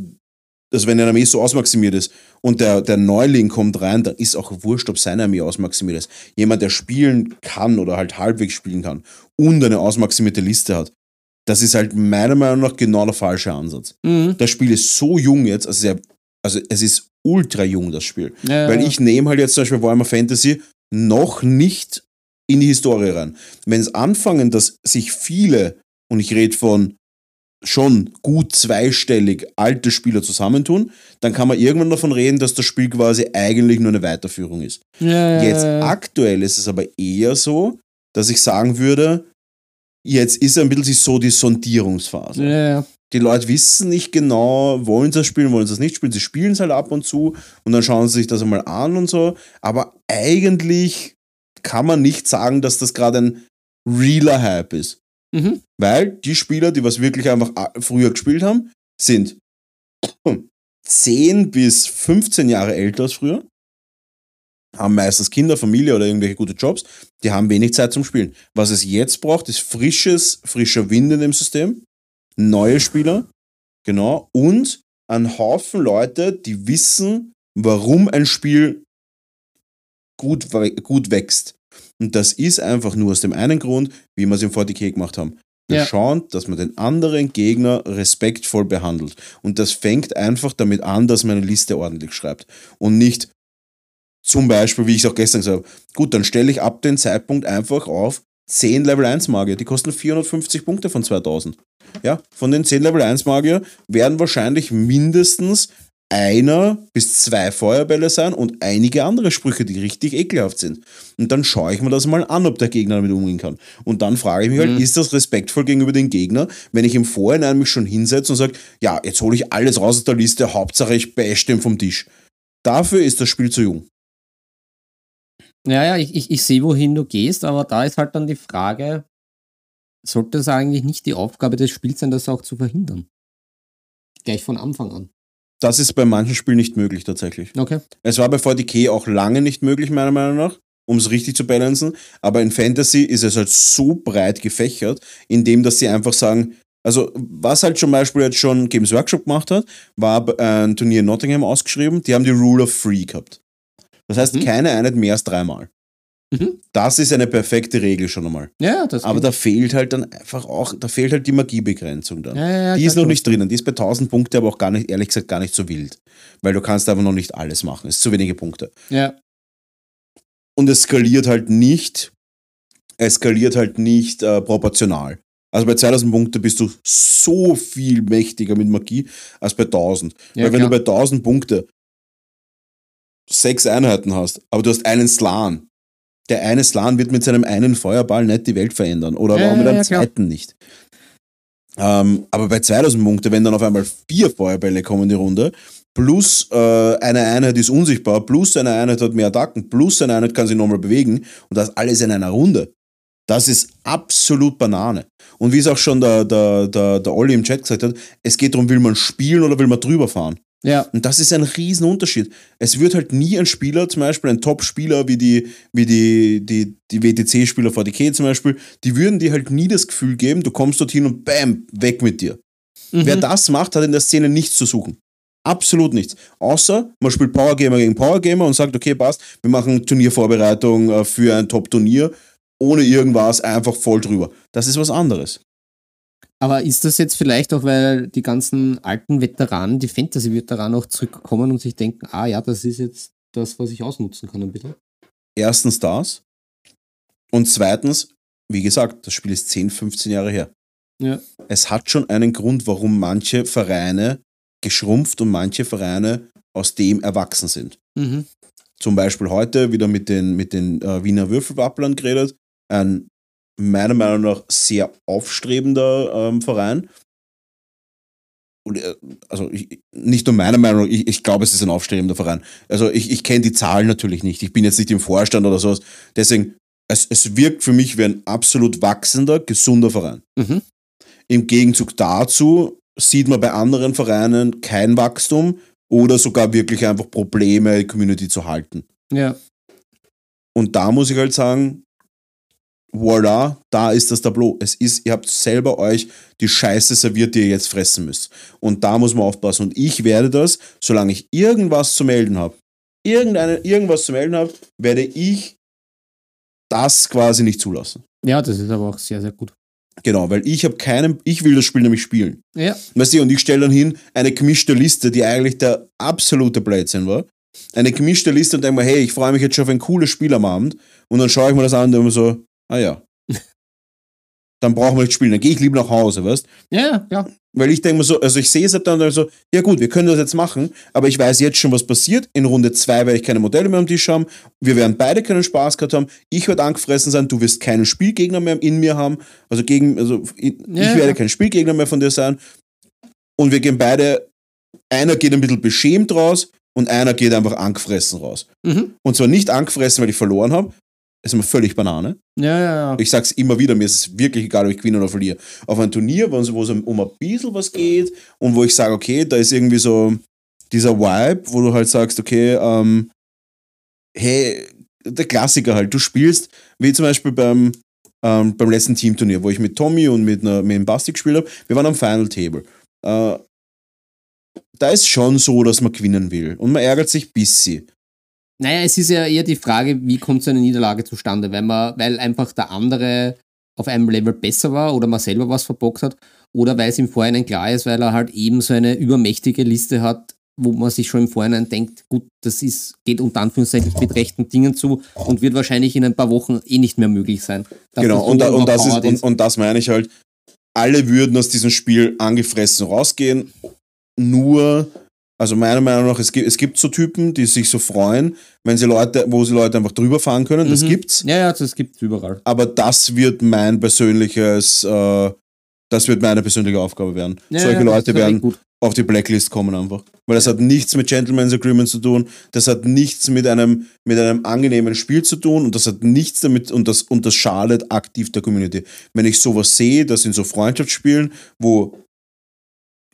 dass wenn eine Armee so ausmaximiert ist und der, der Neuling kommt rein, dann ist auch wurscht, ob seine Armee ausmaximiert ist. Jemand, der spielen kann oder halt halbwegs spielen kann und eine ausmaximierte Liste hat, das ist halt meiner Meinung nach genau der falsche Ansatz. Mhm. Das Spiel ist so jung jetzt, also, sehr, also es ist ultra jung, das Spiel. Ja, Weil ich nehme halt jetzt zum Beispiel Warhammer Fantasy noch nicht in die Historie rein. Wenn es anfangen, dass sich viele, und ich rede von schon gut zweistellig alte Spieler zusammentun, dann kann man irgendwann davon reden, dass das Spiel quasi eigentlich nur eine Weiterführung ist. ja, ja, Jetzt ja. aktuell ist es aber eher so, dass ich sagen würde, jetzt ist ein bisschen so die Sondierungsphase. Ja, ja. Die Leute wissen nicht genau, wollen sie das spielen, wollen sie das nicht spielen. Sie spielen es halt ab und zu und dann schauen sie sich das einmal an und so. Aber eigentlich kann man nicht sagen, dass das gerade ein realer Hype ist. Mhm. Weil die Spieler, die was wirklich einfach a- früher gespielt haben, sind 10 bis 15 Jahre älter als früher, haben meistens Kinder, Familie oder irgendwelche gute Jobs, die haben wenig Zeit zum Spielen. Was es jetzt braucht, ist frisches, frischer Wind in dem System, neue Spieler, genau, und ein Haufen Leute, die wissen, warum ein Spiel gut, gut wächst. Und das ist einfach nur aus dem einen Grund, wie wir es im 40k gemacht haben. Wir Ja. schauen, dass man den anderen Gegner respektvoll behandelt. Und das fängt einfach damit an, dass man eine Liste ordentlich schreibt. Und nicht zum Beispiel, wie ich es auch gestern gesagt habe, gut, dann stelle ich ab dem Zeitpunkt einfach auf 10 Level 1 Magier. Die kosten 450 Punkte von 2000. Ja, von den 10 Level 1 Magier werden wahrscheinlich mindestens einer bis zwei Feuerbälle sein und einige andere Sprüche, die richtig ekelhaft sind. Und dann schaue ich mir das mal an, ob der Gegner damit umgehen kann. Und dann frage ich mich halt, Mhm. ist das respektvoll gegenüber dem Gegner, wenn ich im Vorhinein mich schon hinsetze und sage, ja, jetzt hole ich alles raus aus der Liste, Hauptsache ich bash den vom Tisch. Dafür ist das Spiel zu jung. Ja, ja, ich, ich, ich sehe, wohin du gehst, aber da ist halt dann die Frage, sollte es eigentlich nicht die Aufgabe des Spiels sein, das auch zu verhindern? Gleich von Anfang an. Das ist bei manchen Spielen nicht möglich tatsächlich. Okay. Es war bei 40k auch lange nicht möglich, meiner Meinung nach, um es richtig zu balancen. Aber in Fantasy ist es halt so breit gefächert, indem dass sie einfach sagen, Also, was halt zum Beispiel jetzt schon Games Workshop gemacht hat, war ein Turnier in Nottingham ausgeschrieben, die haben die Rule of Three gehabt. Das heißt, Mhm. keine Einheit mehr als dreimal. Mhm. Das ist eine perfekte Regel schon einmal. Ja, das Aber da fehlt halt dann einfach auch, da fehlt halt die Magiebegrenzung dann. ja, ja, ja, die ist noch nicht drinnen. Die ist bei 1000 Punkte aber auch gar nicht, ehrlich gesagt, gar nicht so wild. Weil du kannst einfach noch nicht alles machen. Es ist zu wenige Punkte. Ja, Und es skaliert halt nicht, es skaliert halt nicht äh, proportional. Also bei 2000 Punkte bist du so viel mächtiger mit Magie als bei 1000. ja Weil wenn klar. du bei 1000 Punkte sechs Einheiten hast, aber du hast einen Slan, der eine Slan wird mit seinem einen Feuerball nicht die Welt verändern oder Ja, auch mit einem ja, zweiten nicht. Ähm, aber bei 2000 Punkte, wenn dann auf einmal vier Feuerbälle kommen in die Runde, plus äh, eine Einheit ist unsichtbar, plus eine Einheit hat mehr Attacken, plus eine Einheit kann sich nochmal bewegen und das alles in einer Runde. Das ist absolut Banane. Und wie es auch schon der, der, der, der Olli im Chat gesagt hat, es geht darum, will man spielen oder will man drüber fahren. Ja, Und das ist ein Riesenunterschied. Es wird halt nie ein Spieler, zum Beispiel ein Top-Spieler wie die, wie die, die, die WTC-Spieler 40k zum Beispiel, die würden dir halt nie das Gefühl geben, du kommst dorthin und bam, weg mit dir. Mhm. Wer das macht, hat in der Szene nichts zu suchen. Absolut nichts. Außer man spielt Powergamer gegen Powergamer und sagt, okay, passt, wir machen Turniervorbereitung äh, für ein Top-Turnier, ohne irgendwas, einfach voll drüber. Das ist was anderes. Aber ist das jetzt vielleicht auch, weil die ganzen alten Veteranen, die Fantasy-Veteranen auch zurückkommen und sich denken, ah ja, das ist jetzt das, was ich ausnutzen kann ein bisschen? Erstens das. Und zweitens, wie gesagt, das Spiel ist 10, 15 Jahre her. Ja. Es hat schon einen Grund, warum manche Vereine geschrumpft und manche Vereine aus dem erwachsen sind. Mhm. Zum Beispiel heute wieder mit den, mit den äh, Wiener Würfelwapplern geredet. Ein meiner Meinung nach sehr aufstrebender ähm, Verein. Und, äh, also ich, nicht nur meiner Meinung ich, ich glaube, es ist ein aufstrebender Verein. Also ich, ich kenne die Zahlen natürlich nicht. Ich bin jetzt nicht im Vorstand oder sowas. Deswegen, es, es wirkt für mich wie ein absolut wachsender, gesunder Verein. Mhm. Im Gegenzug dazu sieht man bei anderen Vereinen kein Wachstum oder sogar wirklich einfach Probleme, die Community zu halten. Ja. Und da muss ich halt sagen, voila, da ist das Tableau. Es ist, ihr habt selber euch die Scheiße serviert, die ihr jetzt fressen müsst. Und da muss man aufpassen. Und ich werde das, solange ich irgendwas zu melden habe, irgendeine, irgendwas zu melden habe, werde ich das quasi nicht zulassen. Ja, das ist aber auch sehr, sehr gut. Genau, weil ich habe keinen, ich will das Spiel nämlich spielen. Ja. Weißt du, und ich stelle dann hin eine gemischte Liste, die eigentlich der absolute Blödsinn war. Eine gemischte Liste und denke mir, hey, ich freue mich jetzt schon auf ein cooles Spiel am Abend. Und dann schaue ich mir das an und denke mir so, ah ja. Dann brauchen wir nicht spielen, dann gehe ich lieber nach Hause, weißt Ja, ja. Weil ich denke mir so, also ich sehe es halt dann so, ja gut, wir können das jetzt machen, aber ich weiß jetzt schon, was passiert. In Runde 2 werde ich keine Modelle mehr am Tisch haben. Wir werden beide keinen Spaß gehabt haben. Ich werde angefressen sein, du wirst keinen Spielgegner mehr in mir haben. Also gegen, also ich Ja. werde kein Spielgegner mehr von dir sein. Und wir gehen beide, einer geht ein bisschen beschämt raus und einer geht einfach angefressen raus. Mhm. Und zwar nicht angefressen, weil ich verloren habe. Ist mir völlig Banane. Ja, ja, ja. Ich sag's immer wieder, mir ist es wirklich egal, ob ich gewinne oder verliere. Auf ein Turnier, wo es wo es um ein bisschen was geht und wo ich sage, okay, da ist irgendwie so dieser Vibe, wo du halt sagst, okay, ähm, hey, der Klassiker halt, du spielst, wie zum Beispiel beim, ähm, beim letzten Teamturnier, wo ich mit Tommy und mit, einer, mit dem Basti gespielt habe, wir waren am Final Table. Äh, da ist schon so, dass man gewinnen will und man ärgert sich bisschen. Naja, es ist ja eher die Frage, wie kommt so eine Niederlage zustande? Weil, man, weil einfach der andere auf einem Level besser war oder man selber was verbockt hat oder weil es im Vorhinein klar ist, weil er halt eben so eine übermächtige Liste hat, wo man sich schon im Vorhinein denkt, gut, das ist, geht unter Anführungszeichen mit rechten Dingen zu und wird wahrscheinlich in ein paar Wochen eh nicht mehr möglich sein. Genau, das und, und, das ist, und, und das meine ich halt, alle würden aus diesem Spiel angefressen rausgehen, nur, also meiner Meinung nach, es gibt, es gibt so Typen, die sich so freuen, wenn sie Leute, wo sie Leute einfach drüber fahren können, das Mhm. gibt's, Ja, ja, das gibt es überall. aber das wird mein persönliches, äh, das wird meine persönliche Aufgabe werden. Ja, Solche ja, Leute werden auf die Blacklist kommen einfach. Weil das hat nichts mit Gentleman's Agreement zu tun, das hat nichts mit einem, mit einem angenehmen Spiel zu tun und das hat nichts damit und das, und das schadet aktiv der Community. Wenn ich sowas sehe, das sind so Freundschaftsspielen, wo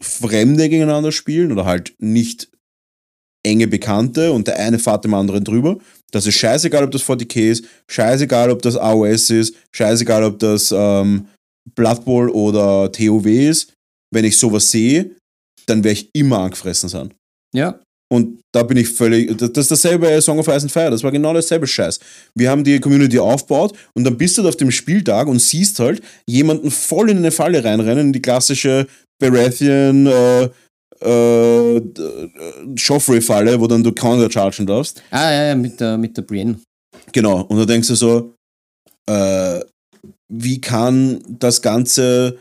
Fremde gegeneinander spielen oder halt nicht enge Bekannte und der eine fährt dem anderen drüber. Das ist scheißegal, ob das 40k ist, scheißegal, ob das AOS ist, scheißegal, ob das ähm, Blood Bowl oder TOW ist, wenn ich sowas sehe, dann werde ich immer angefressen sein. Ja. Und da bin ich völlig, das ist dasselbe Song of Ice and Fire, das war genau dasselbe Scheiß. Wir haben die Community aufgebaut und dann bist du auf dem Spieltag und siehst halt jemanden voll in eine Falle reinrennen, in die klassische Baratheon äh, äh, Joffrey-Falle, wo dann du counterchargen darfst. Ah, ja, ja, mit der, mit der Brienne. Genau, und da denkst du so, äh, wie kann das Ganze,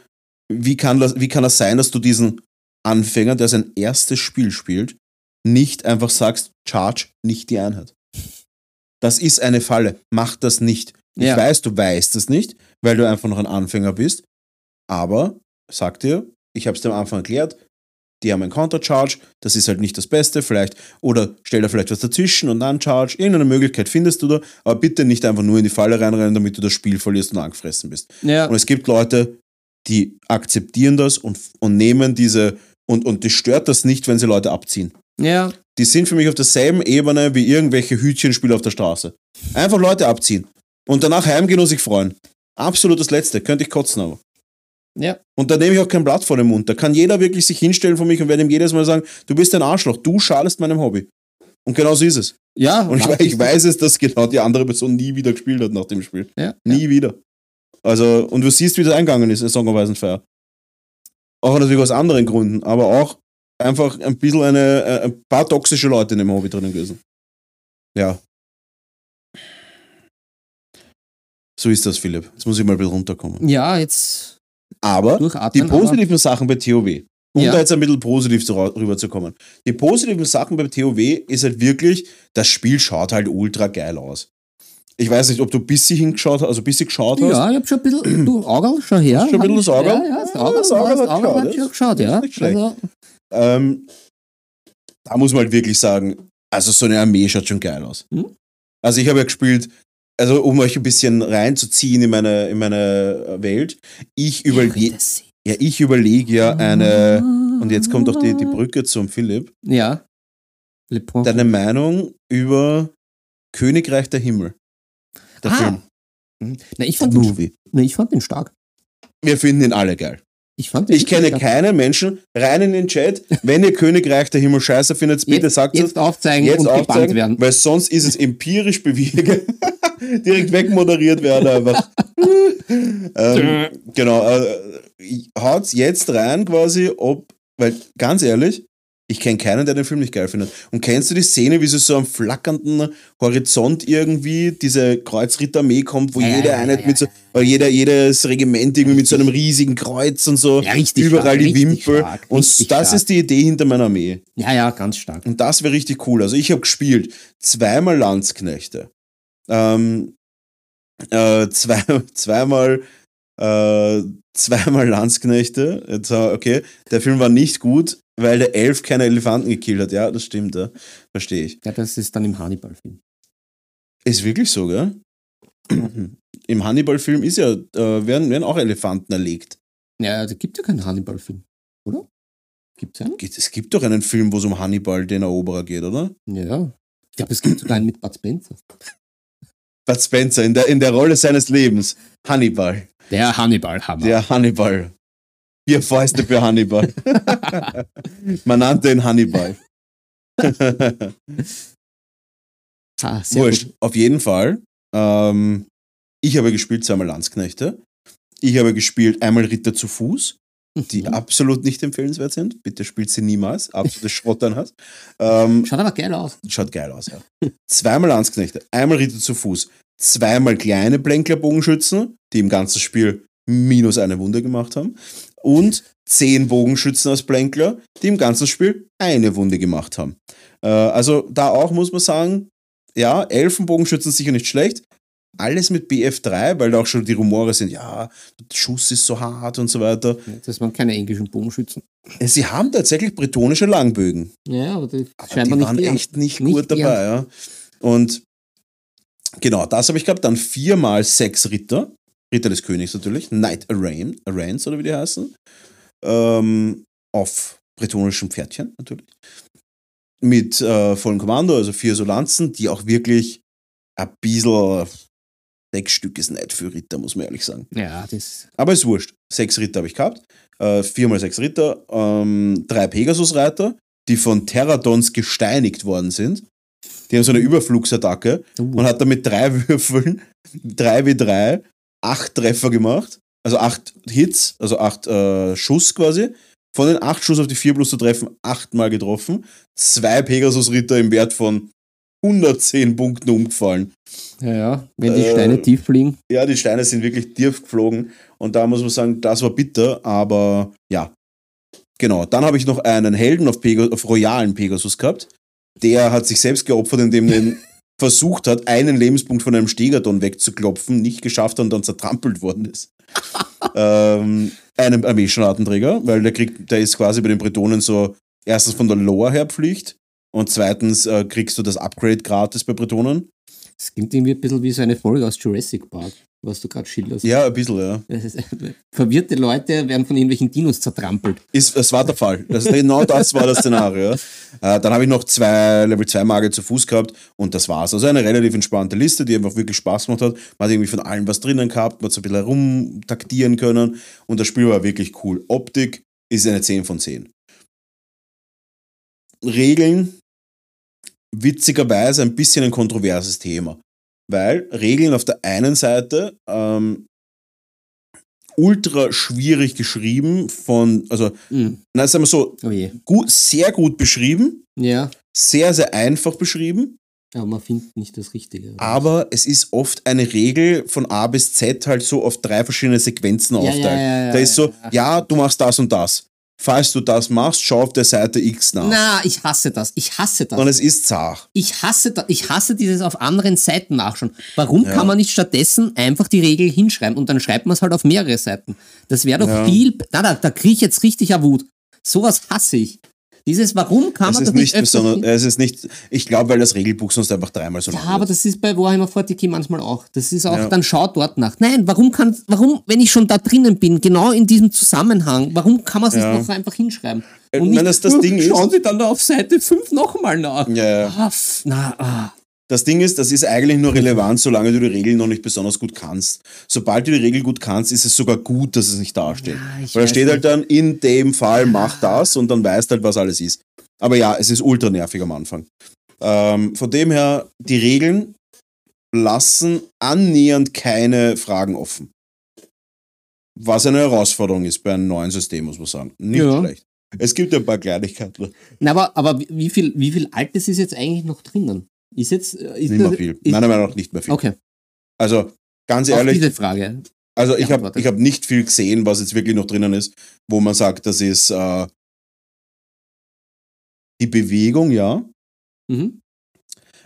wie kann das, wie kann das sein, dass du diesen Anfänger, der sein erstes Spiel spielt, nicht einfach sagst, charge nicht die Einheit. Das ist eine Falle. Mach das nicht. Ich Ja. weiß, du weißt es nicht, weil du einfach noch ein Anfänger bist. Aber sag dir, ich habe es dir am Anfang erklärt, die haben einen Countercharge, das ist halt nicht das Beste, vielleicht, oder stell da vielleicht was dazwischen und dann Charge. Irgendeine Möglichkeit findest du da, aber bitte nicht einfach nur in die Falle reinrennen, damit du das Spiel verlierst und angefressen bist. Ja. Und es gibt Leute, die akzeptieren das und, und nehmen diese, und, und die stört das nicht, wenn sie Leute abziehen. Ja. Die sind für mich auf derselben Ebene wie irgendwelche Hütchenspieler auf der Straße. Einfach Leute abziehen und danach heimgehen und sich freuen. Absolut das Letzte, könnte ich kotzen aber. Ja. Und da nehme ich auch kein Blatt vor den Mund. Da kann jeder wirklich sich hinstellen von mich und werde ihm jedes Mal sagen, du bist ein Arschloch, du schadest meinem Hobby. Und genau so ist es. Ja. Und ich, wei- ich weiß es, dass genau die andere Person nie wieder gespielt hat nach dem Spiel. Ja. Nie wieder. Also, und du siehst, wie das eingegangen ist, Song of Ice and Fire. Auch natürlich aus anderen Gründen, aber auch einfach ein bisschen eine, äh, ein paar toxische Leute in dem Hobby drinnen gewesen. Ja. So ist das, Philipp. Jetzt muss ich mal ein bisschen runterkommen. Ja, jetzt Aber die durchatmen. positiven Sachen bei TOW, um Ja. da jetzt ein bisschen positiv zu- rüberzukommen. Die positiven Sachen bei TOW ist halt wirklich, das Spiel schaut halt ultra geil aus. Ich weiß nicht, ob du ein bisschen hingeschaut hast, also ein bisschen geschaut aber, hast. ja, ich hab schon ein bisschen, du, Augerl, schau her. Schon ein bisschen das Augerl? Ja, ja, das Ja, Augerl, das Augerl das hat Augerl hat das- geschaut, ja. nicht schlecht. Also, Ähm, da muss man halt wirklich sagen, also so eine Armee schaut schon geil aus. Mhm. Also ich habe ja gespielt, also um euch ein bisschen reinzuziehen in meine, in meine Welt, ich überlege ja, ich überlege ja eine, und jetzt kommt auch die, die Brücke zum Philipp, Ja. Deine Meinung über Königreich der Himmel. Der Ah, Film. Mhm. Na, ich fand, den, Movie. na, ich fand den stark. Wir finden ihn alle geil. Ich, Ich kenne stark. keinen Menschen, rein in den Chat, wenn ihr Königreich der Himmel scheiße findet, bitte Jetzt- sagt es. Jetzt aufzeigen Jetzt und aufzeigen, werden. weil sonst ist es empirisch bewiesen. Direkt wegmoderiert werden einfach. ähm, genau. Äh, haut's jetzt rein quasi, ob, weil ganz ehrlich, ich kenne keinen, der den Film nicht geil findet. Und kennst du die Szene, wie sie so am flackernden Horizont irgendwie diese Kreuzritterarmee kommt, wo Ja, jede ja, Einheit ja, mit so, weil jeder, jedes Regiment irgendwie mit so einem riesigen Kreuz und so, überall stark, die richtig Wimpel. stark, und das stark. ist die Idee hinter meiner Armee. Ja, ja, ganz stark. Und das wäre richtig cool. Also ich habe gespielt zweimal Landsknechte, ähm, äh, zwei, zweimal, äh, zweimal Landsknechte. Jetzt, äh, okay, der Film war nicht gut, weil der Elf keine Elefanten gekillt hat. Ja, das stimmt, ja. verstehe ich. Ja, das ist dann im Hannibal-Film. Ist wirklich so, gell? Im Hannibal-Film ist ja, äh, werden, werden auch Elefanten erlegt. Ja, da gibt ja keinen Hannibal-Film, oder? Gibt's einen? Es gibt doch einen Film, wo es um Hannibal, den Eroberer geht, oder? Ja. Ich glaube, es gibt sogar einen mit Bud Spencer. Bud Spencer in der, in der Rolle seines Lebens. Hannibal. Der Hannibal-Hammer. Der Hannibal. Vier Fäuste für Hannibal. Man nannte ihn Hannibal. Ah, Wurscht. gut. Auf jeden Fall. Ähm, ich habe gespielt zweimal Landsknechte. Ich habe gespielt einmal Ritter zu Fuß, die Mhm. absolut nicht empfehlenswert sind. Bitte spielt sie niemals. Absolutes Schrotternhass. Ähm, Schaut aber geil aus. Schaut geil aus, ja. Zweimal Landsknechte, einmal Ritter zu Fuß, zweimal kleine Blänkler-Bogenschützen, die im ganzen Spiel minus eine Wunde gemacht haben, und zehn Bogenschützen aus Blänkler, die im ganzen Spiel eine Wunde gemacht haben. Äh, also da auch muss man sagen, ja, Elfenbogenschützen sicher nicht schlecht. Alles mit BF3, weil da auch schon die Rumore sind, ja, der Schuss ist so hart und so weiter. Das waren keine englischen Bogenschützen. Sie haben tatsächlich bretonische Langbögen. Ja, aber die Aber scheinbar die nicht waren ernst. echt nicht, Nicht gut dabei, ja. Und genau, das habe ich gehabt. Dann viermal sechs Ritter. Ritter des Königs natürlich. Knight Arraigns oder wie die heißen. Ähm, auf bretonischen Pferdchen natürlich. Mit äh, vollem Kommando, also vier Solanzen, die auch wirklich ein bisschen Sechs Stück ist nicht für Ritter, muss man ehrlich sagen. Ja, das. Aber ist wurscht. Sechs Ritter habe ich gehabt. Äh, viermal sechs Ritter. Ähm, drei Pegasus-Reiter, die von Terradons gesteinigt worden sind. Die haben so eine Überflugsattacke Uh. und hat dann mit drei Würfeln, 3 wie 3, acht Treffer gemacht. Also acht Hits, also acht äh, Schuss quasi. Von den acht Schuss auf die vier plus zu treffen, achtmal getroffen. Zwei Pegasus-Ritter im Wert von 110 Punkten umgefallen. Ja, ja. Wenn die Äh, Steine tief fliegen. Ja, die Steine sind wirklich tief geflogen und da muss man sagen, das war bitter, aber ja. Genau, dann habe ich noch einen Helden auf, Pega auf royalen Pegasus gehabt. Der hat sich selbst geopfert, indem er versucht hat, einen Lebenspunkt von einem Stegadon wegzuklopfen, nicht geschafft hat und dann zertrampelt worden ist. ähm, einem Armeeschartenträger, weil der kriegt, der ist quasi bei den Bretonen so erstens von der Lore her Pflicht und zweitens äh, kriegst du das Upgrade gratis bei Bretonen. Es klingt irgendwie ein bisschen wie so eine Folge aus Jurassic Park, was du gerade schilderst. Ja, ein bisschen, ja. Ist, verwirrte Leute werden von irgendwelchen Dinos zertrampelt. Ist, es war der Fall. Das, genau das war das Szenario. Äh, dann habe ich noch zwei Level 2 Magier zu Fuß gehabt und das war's. Also eine relativ entspannte Liste, die einfach wirklich Spaß gemacht hat. Man hat irgendwie von allem was drinnen gehabt, man hat so ein bisschen herumtaktieren können und das Spiel war wirklich cool. Optik ist eine 10 von 10. Regeln, witzigerweise ein bisschen ein kontroverses Thema. Weil Regeln auf der einen Seite ähm, ultra schwierig geschrieben von, also, Hm. na, sagen wir so, Oh je. gut, sehr gut beschrieben, Ja, sehr, sehr einfach beschrieben, aber man findet nicht das Richtige. aber es ist oft eine Regel von A bis Z halt so auf drei verschiedene Sequenzen Ja, aufteilt. ja, ja, da ist so, ja, du machst das und das. Falls du das machst, schau auf der Seite X nach. Na, ich hasse das. Ich hasse das. Und es ist zart. Ich hasse, da, ich hasse dieses auf anderen Seiten nachschauen. Warum Ja. kann man nicht stattdessen einfach die Regel hinschreiben und dann schreibt man es halt auf mehrere Seiten? Das wäre doch Ja. viel. Na, da, da kriege ich jetzt richtig Wut. Sowas hasse ich. Dieses, warum kann Es man ist das nicht nicht öfter es ist nicht, ich glaube, weil das Regelbuch sonst einfach dreimal so Ja, lang aber wird. das ist bei Warhammer 40k manchmal auch. Das ist auch, Ja. dann schau dort nach. Nein, warum kann, warum, wenn ich schon da drinnen bin, genau in diesem Zusammenhang, warum kann man es Ja. nicht noch einfach hinschreiben? Äh, Und nein, das- das "Oh, Ding ist- Schauen Sie dann da auf Seite 5 nochmal nach. Ja, ja. Ah, na, ah. Das Ding ist, das ist eigentlich nur relevant, solange du die Regeln noch nicht besonders gut kannst. Sobald du die Regel gut kannst, ist es sogar gut, dass es nicht dasteht. Ja, Weil da steht halt nicht. dann, in dem Fall mach das und dann weißt halt, was alles ist. Aber ja, es ist ultra nervig am Anfang. Ähm, von dem her, die Regeln lassen annähernd keine Fragen offen. Was eine Herausforderung ist bei einem neuen System, muss man sagen. Nicht Ja. schlecht. Es gibt ein paar Kleinigkeiten. Na, aber, aber wie- wie viel, wie viel Altes ist jetzt eigentlich noch drinnen? Ist jetzt, äh, ist Nicht mehr viel. Ist, Meiner Meinung nach nicht mehr viel. okay, Also, ganz auf ehrlich, diese Frage. Also ich Ja, habe hab nicht viel gesehen, was jetzt wirklich noch drinnen ist, wo man sagt, das ist äh, die Bewegung, ja, Mhm.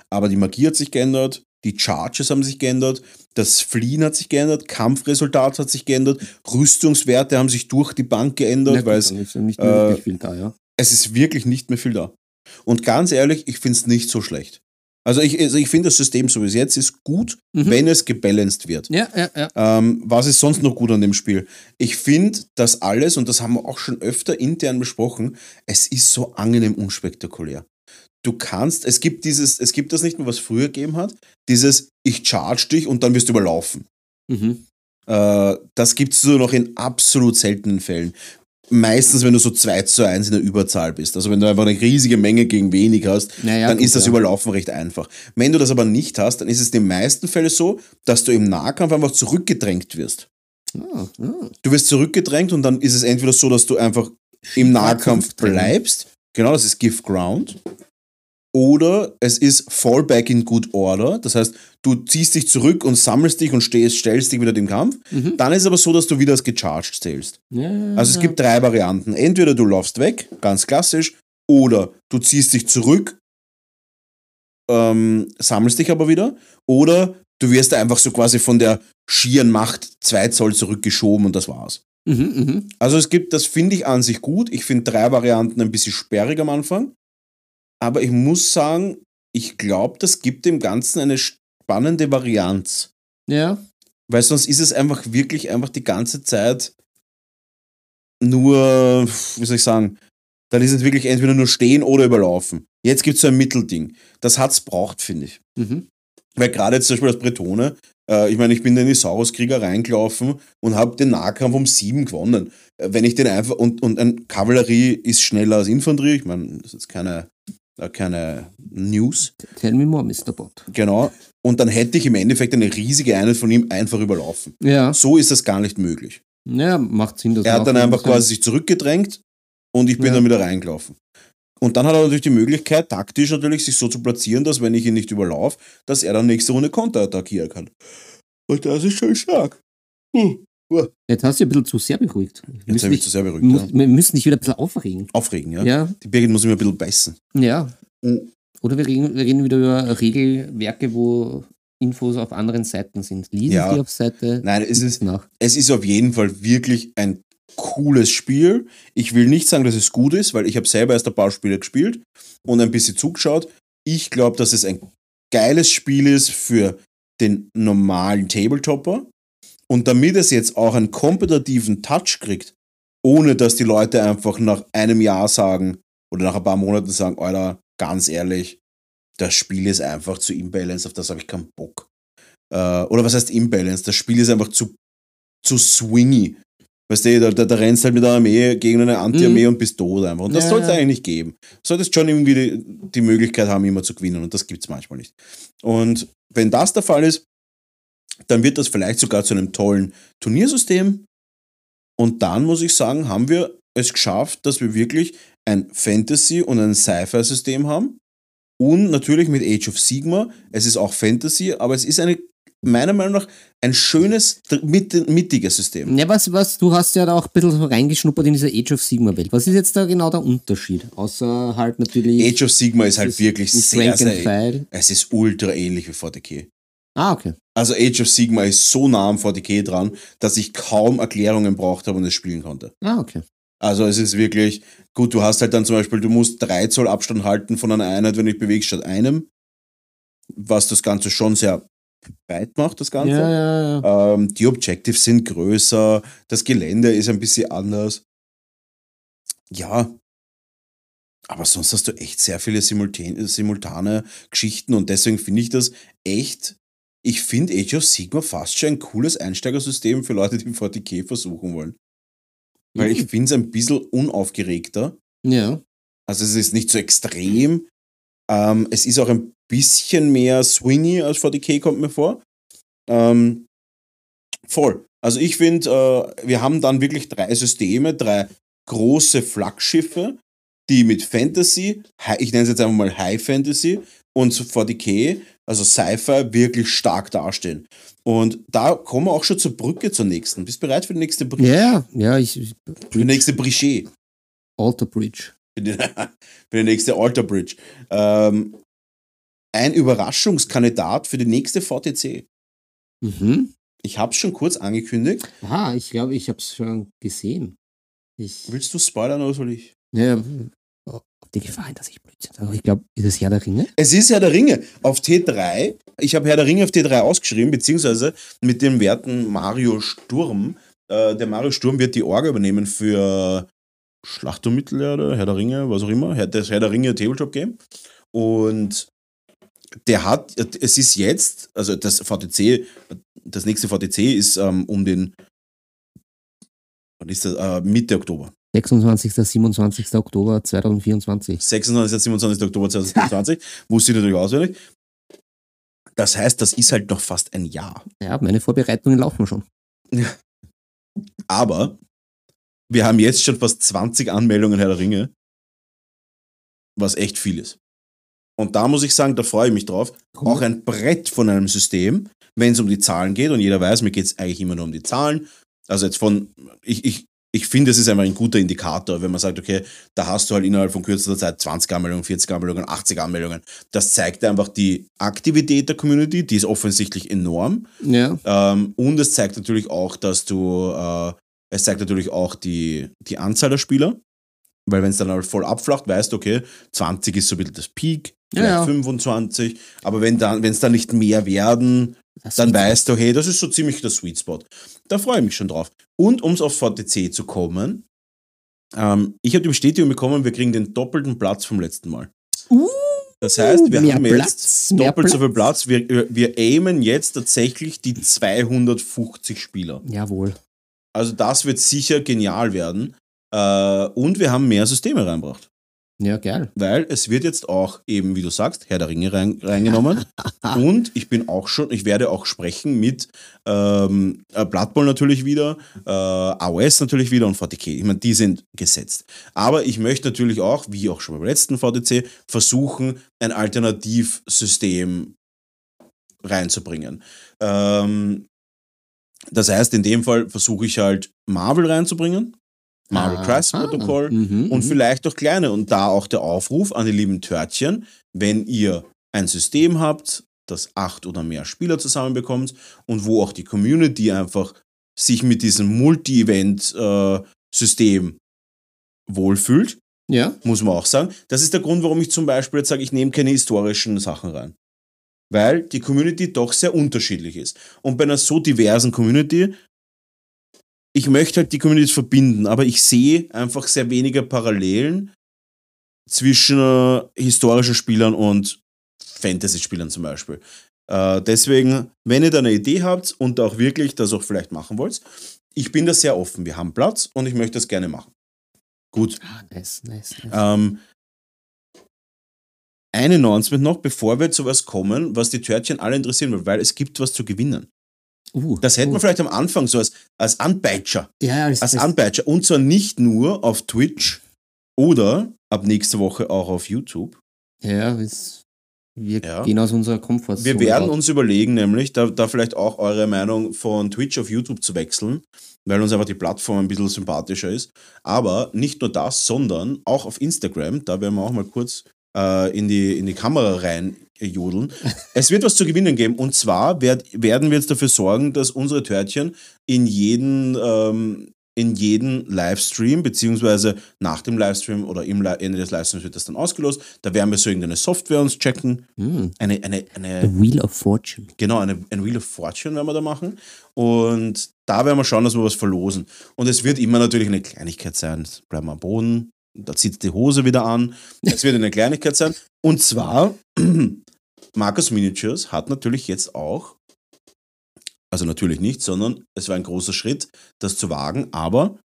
aber die Magie hat sich geändert, die Charges haben sich geändert, das Fliehen hat sich geändert, Kampfresultat hat sich geändert, Rüstungswerte haben sich durch die Bank geändert, gut, weil es, ist ja nicht äh, mehr wirklich viel da, ja. es ist wirklich nicht mehr viel da. Und ganz ehrlich, ich finde es nicht so schlecht. Also ich, also ich finde das System so wie es jetzt ist gut, Mhm. wenn es gebalanced wird. Ja, ja, ja. Ähm, was ist sonst noch gut an dem Spiel? Ich finde, das alles, und das haben wir auch schon öfter intern besprochen, es ist so angenehm unspektakulär. Du kannst, es gibt dieses, es gibt das nicht mehr, was früher gegeben hat, dieses, ich charge dich und dann wirst du überlaufen. Mhm. Äh, das gibt es nur noch in absolut seltenen Fällen. Meistens, wenn du so 2 zu 1 in der Überzahl bist. Also wenn du einfach eine riesige Menge gegen wenig hast, Ja, ja, dann gut, ist das ja. Überlaufen recht einfach. Wenn du das aber nicht hast, dann ist es in den meisten Fällen so, dass du im Nahkampf einfach zurückgedrängt wirst. Ah, ah. Du wirst zurückgedrängt und dann ist es entweder so, dass du einfach im Nahkampf bleibst. Genau, das ist Give Ground. Oder es ist Fallback in Good Order. Das heißt, du ziehst dich zurück und sammelst dich und stehst, stellst dich wieder dem Kampf. Mhm. Dann ist aber so, dass du wieder als gecharged zählst. Ja, Also es gibt drei Varianten. Entweder du laufst weg, ganz klassisch, oder du ziehst dich zurück, ähm, sammelst dich aber wieder, oder du wirst einfach so quasi von der schieren Macht zwei Zoll zurückgeschoben und das war's. Mhm, mhm. Also es gibt, das finde ich an sich gut. Ich finde drei Varianten ein bisschen sperrig am Anfang. Aber ich muss sagen, ich glaube, das gibt dem Ganzen eine spannende Varianz. Ja. Weil sonst ist es einfach wirklich einfach die ganze Zeit nur, wie soll ich sagen, dann ist es wirklich entweder nur stehen oder überlaufen. Jetzt gibt es so ein Mittelding. Das hat's braucht, finde ich. Mhm. Weil gerade jetzt zum Beispiel das Bretone, äh, ich meine, ich bin in die Saurus-Krieger reingelaufen und habe den Nahkampf um sieben gewonnen. Äh, Wenn ich den einfach, und, und ein Kavallerie ist schneller als Infanterie, ich meine, das ist jetzt keine, äh, keine News, Tell me more, Mr. Bot. genau. Und dann hätte ich im Endeffekt eine riesige Einheit von ihm einfach überlaufen. Ja, So ist das gar nicht möglich. ja macht Sinn. dass Er hat dann einfach quasi sich zurückgedrängt und ich bin Ja. dann wieder reingelaufen. Und dann hat er natürlich die Möglichkeit, taktisch natürlich, sich so zu platzieren, dass wenn ich ihn nicht überlaufe, dass er dann nächste Runde konterattackieren kann. Und das ist schon stark. Hm. Jetzt hast du dich ein bisschen zu sehr beruhigt. Wir Jetzt habe ich zu sehr beruhigt. muss, Ja. wir müssen dich wieder ein bisschen aufregen. Aufregen, ja? Ja, Die Birgit muss ich mir ein bisschen beißen. ja. Mhm. Oder wir reden, wir reden wieder über Regelwerke, wo Infos auf anderen Seiten sind. Lesen Ja. die auf Seite Nein, es ist, nach. es ist auf jeden Fall wirklich ein cooles Spiel. Ich will nicht sagen, dass es gut ist, weil ich habe selber erst ein paar Spiele gespielt und ein bisschen zugeschaut. Ich glaube, dass es ein geiles Spiel ist für den normalen Tabletopper. Und damit es jetzt auch einen kompetitiven Touch kriegt, ohne dass die Leute einfach nach einem Jahr sagen oder nach ein paar Monaten sagen, Alter, ganz ehrlich, das Spiel ist einfach zu imbalanced, auf das habe ich keinen Bock. Äh, oder was heißt imbalanced? Das Spiel ist einfach zu, zu swingy. Weißt du, da, da, da rennst halt mit einer Armee gegen eine Anti-Armee und bist tot einfach. Und das Ja, soll es ja. eigentlich nicht geben. Du solltest schon irgendwie die, die Möglichkeit haben, immer zu gewinnen. Und das gibt es manchmal nicht. Und wenn das der Fall ist, dann wird das vielleicht sogar zu einem tollen Turniersystem. Und dann muss ich sagen, haben wir es geschafft, dass wir wirklich ein Fantasy- und ein Sci-Fi-System haben. Und natürlich mit Age of Sigma. Es ist auch Fantasy, aber es ist eine, meiner Meinung nach, ein schönes, mit, mittiges System. Ja, was, was, du hast ja da auch ein bisschen so reingeschnuppert in diese Age of Sigma Welt. Was ist jetzt da genau der Unterschied? Außer halt natürlich. Age of Sigma ist halt wirklich sehr, sehr. Es ist ultra ähnlich wie 40k. Ah, okay. Also Age of Sigma ist so nah am 40k dran, dass ich kaum Erklärungen braucht habe und es spielen konnte. Ah, okay. Also es ist wirklich, gut, du hast halt dann zum Beispiel, du musst 3 Zoll Abstand halten von einer Einheit, wenn du dich bewegst, statt einem. Was das Ganze schon sehr weit macht, das Ganze. Ja, ja, ja. Ähm, die Objectives sind größer, das Gelände ist ein bisschen anders. Ja. Aber sonst hast du echt sehr viele simultan simultane Geschichten und deswegen finde ich das echt. Ich finde Age of Sigma fast schon ein cooles Einsteigersystem für Leute, die 40k versuchen wollen. Weil ich finde es ein bisschen unaufgeregter. Ja. Also es ist nicht so extrem. Ähm, es ist auch ein bisschen mehr swingy als 40k, kommt mir vor. Ähm, voll. Also ich finde, äh, wir haben dann wirklich drei Systeme, drei große Flaggschiffe, die mit Fantasy, ich nenne es jetzt einfach mal High Fantasy und 40k, also Sci-Fi, wirklich stark dastehen. Und da kommen wir auch schon zur Brücke zur nächsten. Bist du bereit für die nächste Brücke? Ja, ja, ich. ich Für die nächste Brichet. Alter Bridge. für die, für die nächste Alter Bridge. Ähm, ein Überraschungskandidat für die nächste VTC. Mhm. Ich habe es schon kurz angekündigt. Aha, ich glaube, ich habe es schon gesehen. Ich. Willst du spoilern oder soll ich? Ja, auf die Gefahr hin, dass ich Blödsinn sage. Ich glaube, ist es Herr der Ringe? Es ist Herr der Ringe auf T3. Ich habe Herr der Ringe auf T3 ausgeschrieben, beziehungsweise mit dem werten Mario Sturm. Äh, der Mario Sturm wird die Orga übernehmen für Schlacht um Mittelerde, Herr der Ringe, was auch immer. Das Herr der Ringe Tabletop Game. Und der hat, es ist jetzt, also das VTC, das nächste VTC ist ähm, um den, wann ist das, äh, Mitte Oktober. 26. 27. Oktober 2024. 26. 27. Oktober 2020, wusste ich natürlich auswendig. Das heißt, das ist halt noch fast ein Jahr. Ja, meine Vorbereitungen laufen schon. Aber wir haben jetzt schon fast 20 Anmeldungen Herr der Ringe, was echt viel ist. Und da muss ich sagen, da freue ich mich drauf. Auch ein Brett von einem System, wenn es um die Zahlen geht. Und jeder weiß, mir geht es eigentlich immer nur um die Zahlen. Also jetzt von, ich, ich, ich finde, es ist einfach ein guter Indikator, wenn man sagt, okay, da hast du halt innerhalb von kürzester Zeit 20 Anmeldungen, 40 Anmeldungen, 80 Anmeldungen. Das zeigt einfach die Aktivität der Community, die ist offensichtlich enorm. Ja. Ähm, und es zeigt natürlich auch, dass du, äh, es zeigt natürlich auch die, die Anzahl der Spieler. Weil wenn es dann halt voll abflacht, weißt du, okay, 20 ist so ein bisschen das Peak, Ja, vielleicht ja. 25. Aber wenn dann, wenn es dann nicht mehr werden, Das dann weißt du, hey, das ist so ziemlich der Sweet Spot. Da freue ich mich schon drauf. Und um es auf VTC zu kommen, ähm, ich habe die Bestätigung bekommen, wir kriegen den doppelten Platz vom letzten Mal. Uh. Das heißt, wir haben Platz, jetzt doppelt so viel Platz. Platz. Wir, wir aimen jetzt tatsächlich die 250 Spieler. Jawohl. Also das wird sicher genial werden. Äh, und wir haben mehr Systeme reinbracht. Ja, geil. Weil es wird jetzt auch eben, wie du sagst, Herr der Ringe rein, reingenommen. und ich bin auch schon, ich werde auch sprechen mit ähm, äh, Blood Bowl natürlich wieder, äh, AOS natürlich wieder und VTK. Ich meine, die sind gesetzt. Aber ich möchte natürlich auch, wie auch schon beim letzten VTC, versuchen, ein Alternativsystem reinzubringen. Ähm, das heißt, in dem Fall versuche ich halt Marvel reinzubringen. Marvel Aha. Crisis Protocol Mhm, und mhm. vielleicht auch kleine. Und da auch der Aufruf an die lieben Törtchen, wenn ihr ein System habt, das acht oder mehr Spieler zusammenbekommt und wo auch die Community einfach sich mit diesem Multi-Event-System wohlfühlt, Ja, muss man auch sagen. Das ist der Grund, warum ich zum Beispiel jetzt sage, ich nehme keine historischen Sachen rein. Weil die Community doch sehr unterschiedlich ist. Und bei einer so diversen Community, ich möchte halt die Communities verbinden, aber ich sehe einfach sehr wenige Parallelen zwischen äh, historischen Spielern und Fantasy-Spielern zum Beispiel. Äh, deswegen, wenn ihr da eine Idee habt und auch wirklich das auch vielleicht machen wollt, ich bin da sehr offen. Wir haben Platz und ich möchte das gerne machen. Gut, ah, nice, nice, nice. ähm, ein Announcement noch, bevor wir zu was kommen, was die Törtchen alle interessieren wird, weil es gibt was zu gewinnen. Uh, Das hätten uh. wir vielleicht am Anfang so als, als Anpeitscher. Ja, als, Als Anpeitscher. Und zwar nicht nur auf Twitch oder ab nächste Woche auch auf YouTube. ja, es, wir Ja. gehen aus unserer Komfortzone. Wir werden raus. uns überlegen, nämlich da, da vielleicht auch eure Meinung von Twitch auf YouTube zu wechseln, weil uns einfach die Plattform ein bisschen sympathischer ist. Aber nicht nur das, sondern auch auf Instagram, da werden wir auch mal kurz äh, in, die, in die Kamera rein jodeln. Es wird was zu gewinnen geben und zwar werd, werden wir jetzt dafür sorgen, dass unsere Törtchen in jeden, ähm, in jeden Livestream, beziehungsweise nach dem Livestream oder im Li Ende des Livestreams wird das dann ausgelost. Da werden wir so irgendeine Software uns checken. Hm, Eine, eine, eine, The Wheel of Fortune. Genau, eine, ein Wheel of Fortune werden wir da machen. Und da werden wir schauen, dass wir was verlosen. Und es wird immer natürlich eine Kleinigkeit sein. Bleiben wir am Boden. Da zieht die Hose wieder an. Es wird eine Kleinigkeit sein. Und zwar, Marcus Miniatures hat natürlich jetzt auch, also natürlich nicht, sondern es war ein großer Schritt, das zu wagen. Aber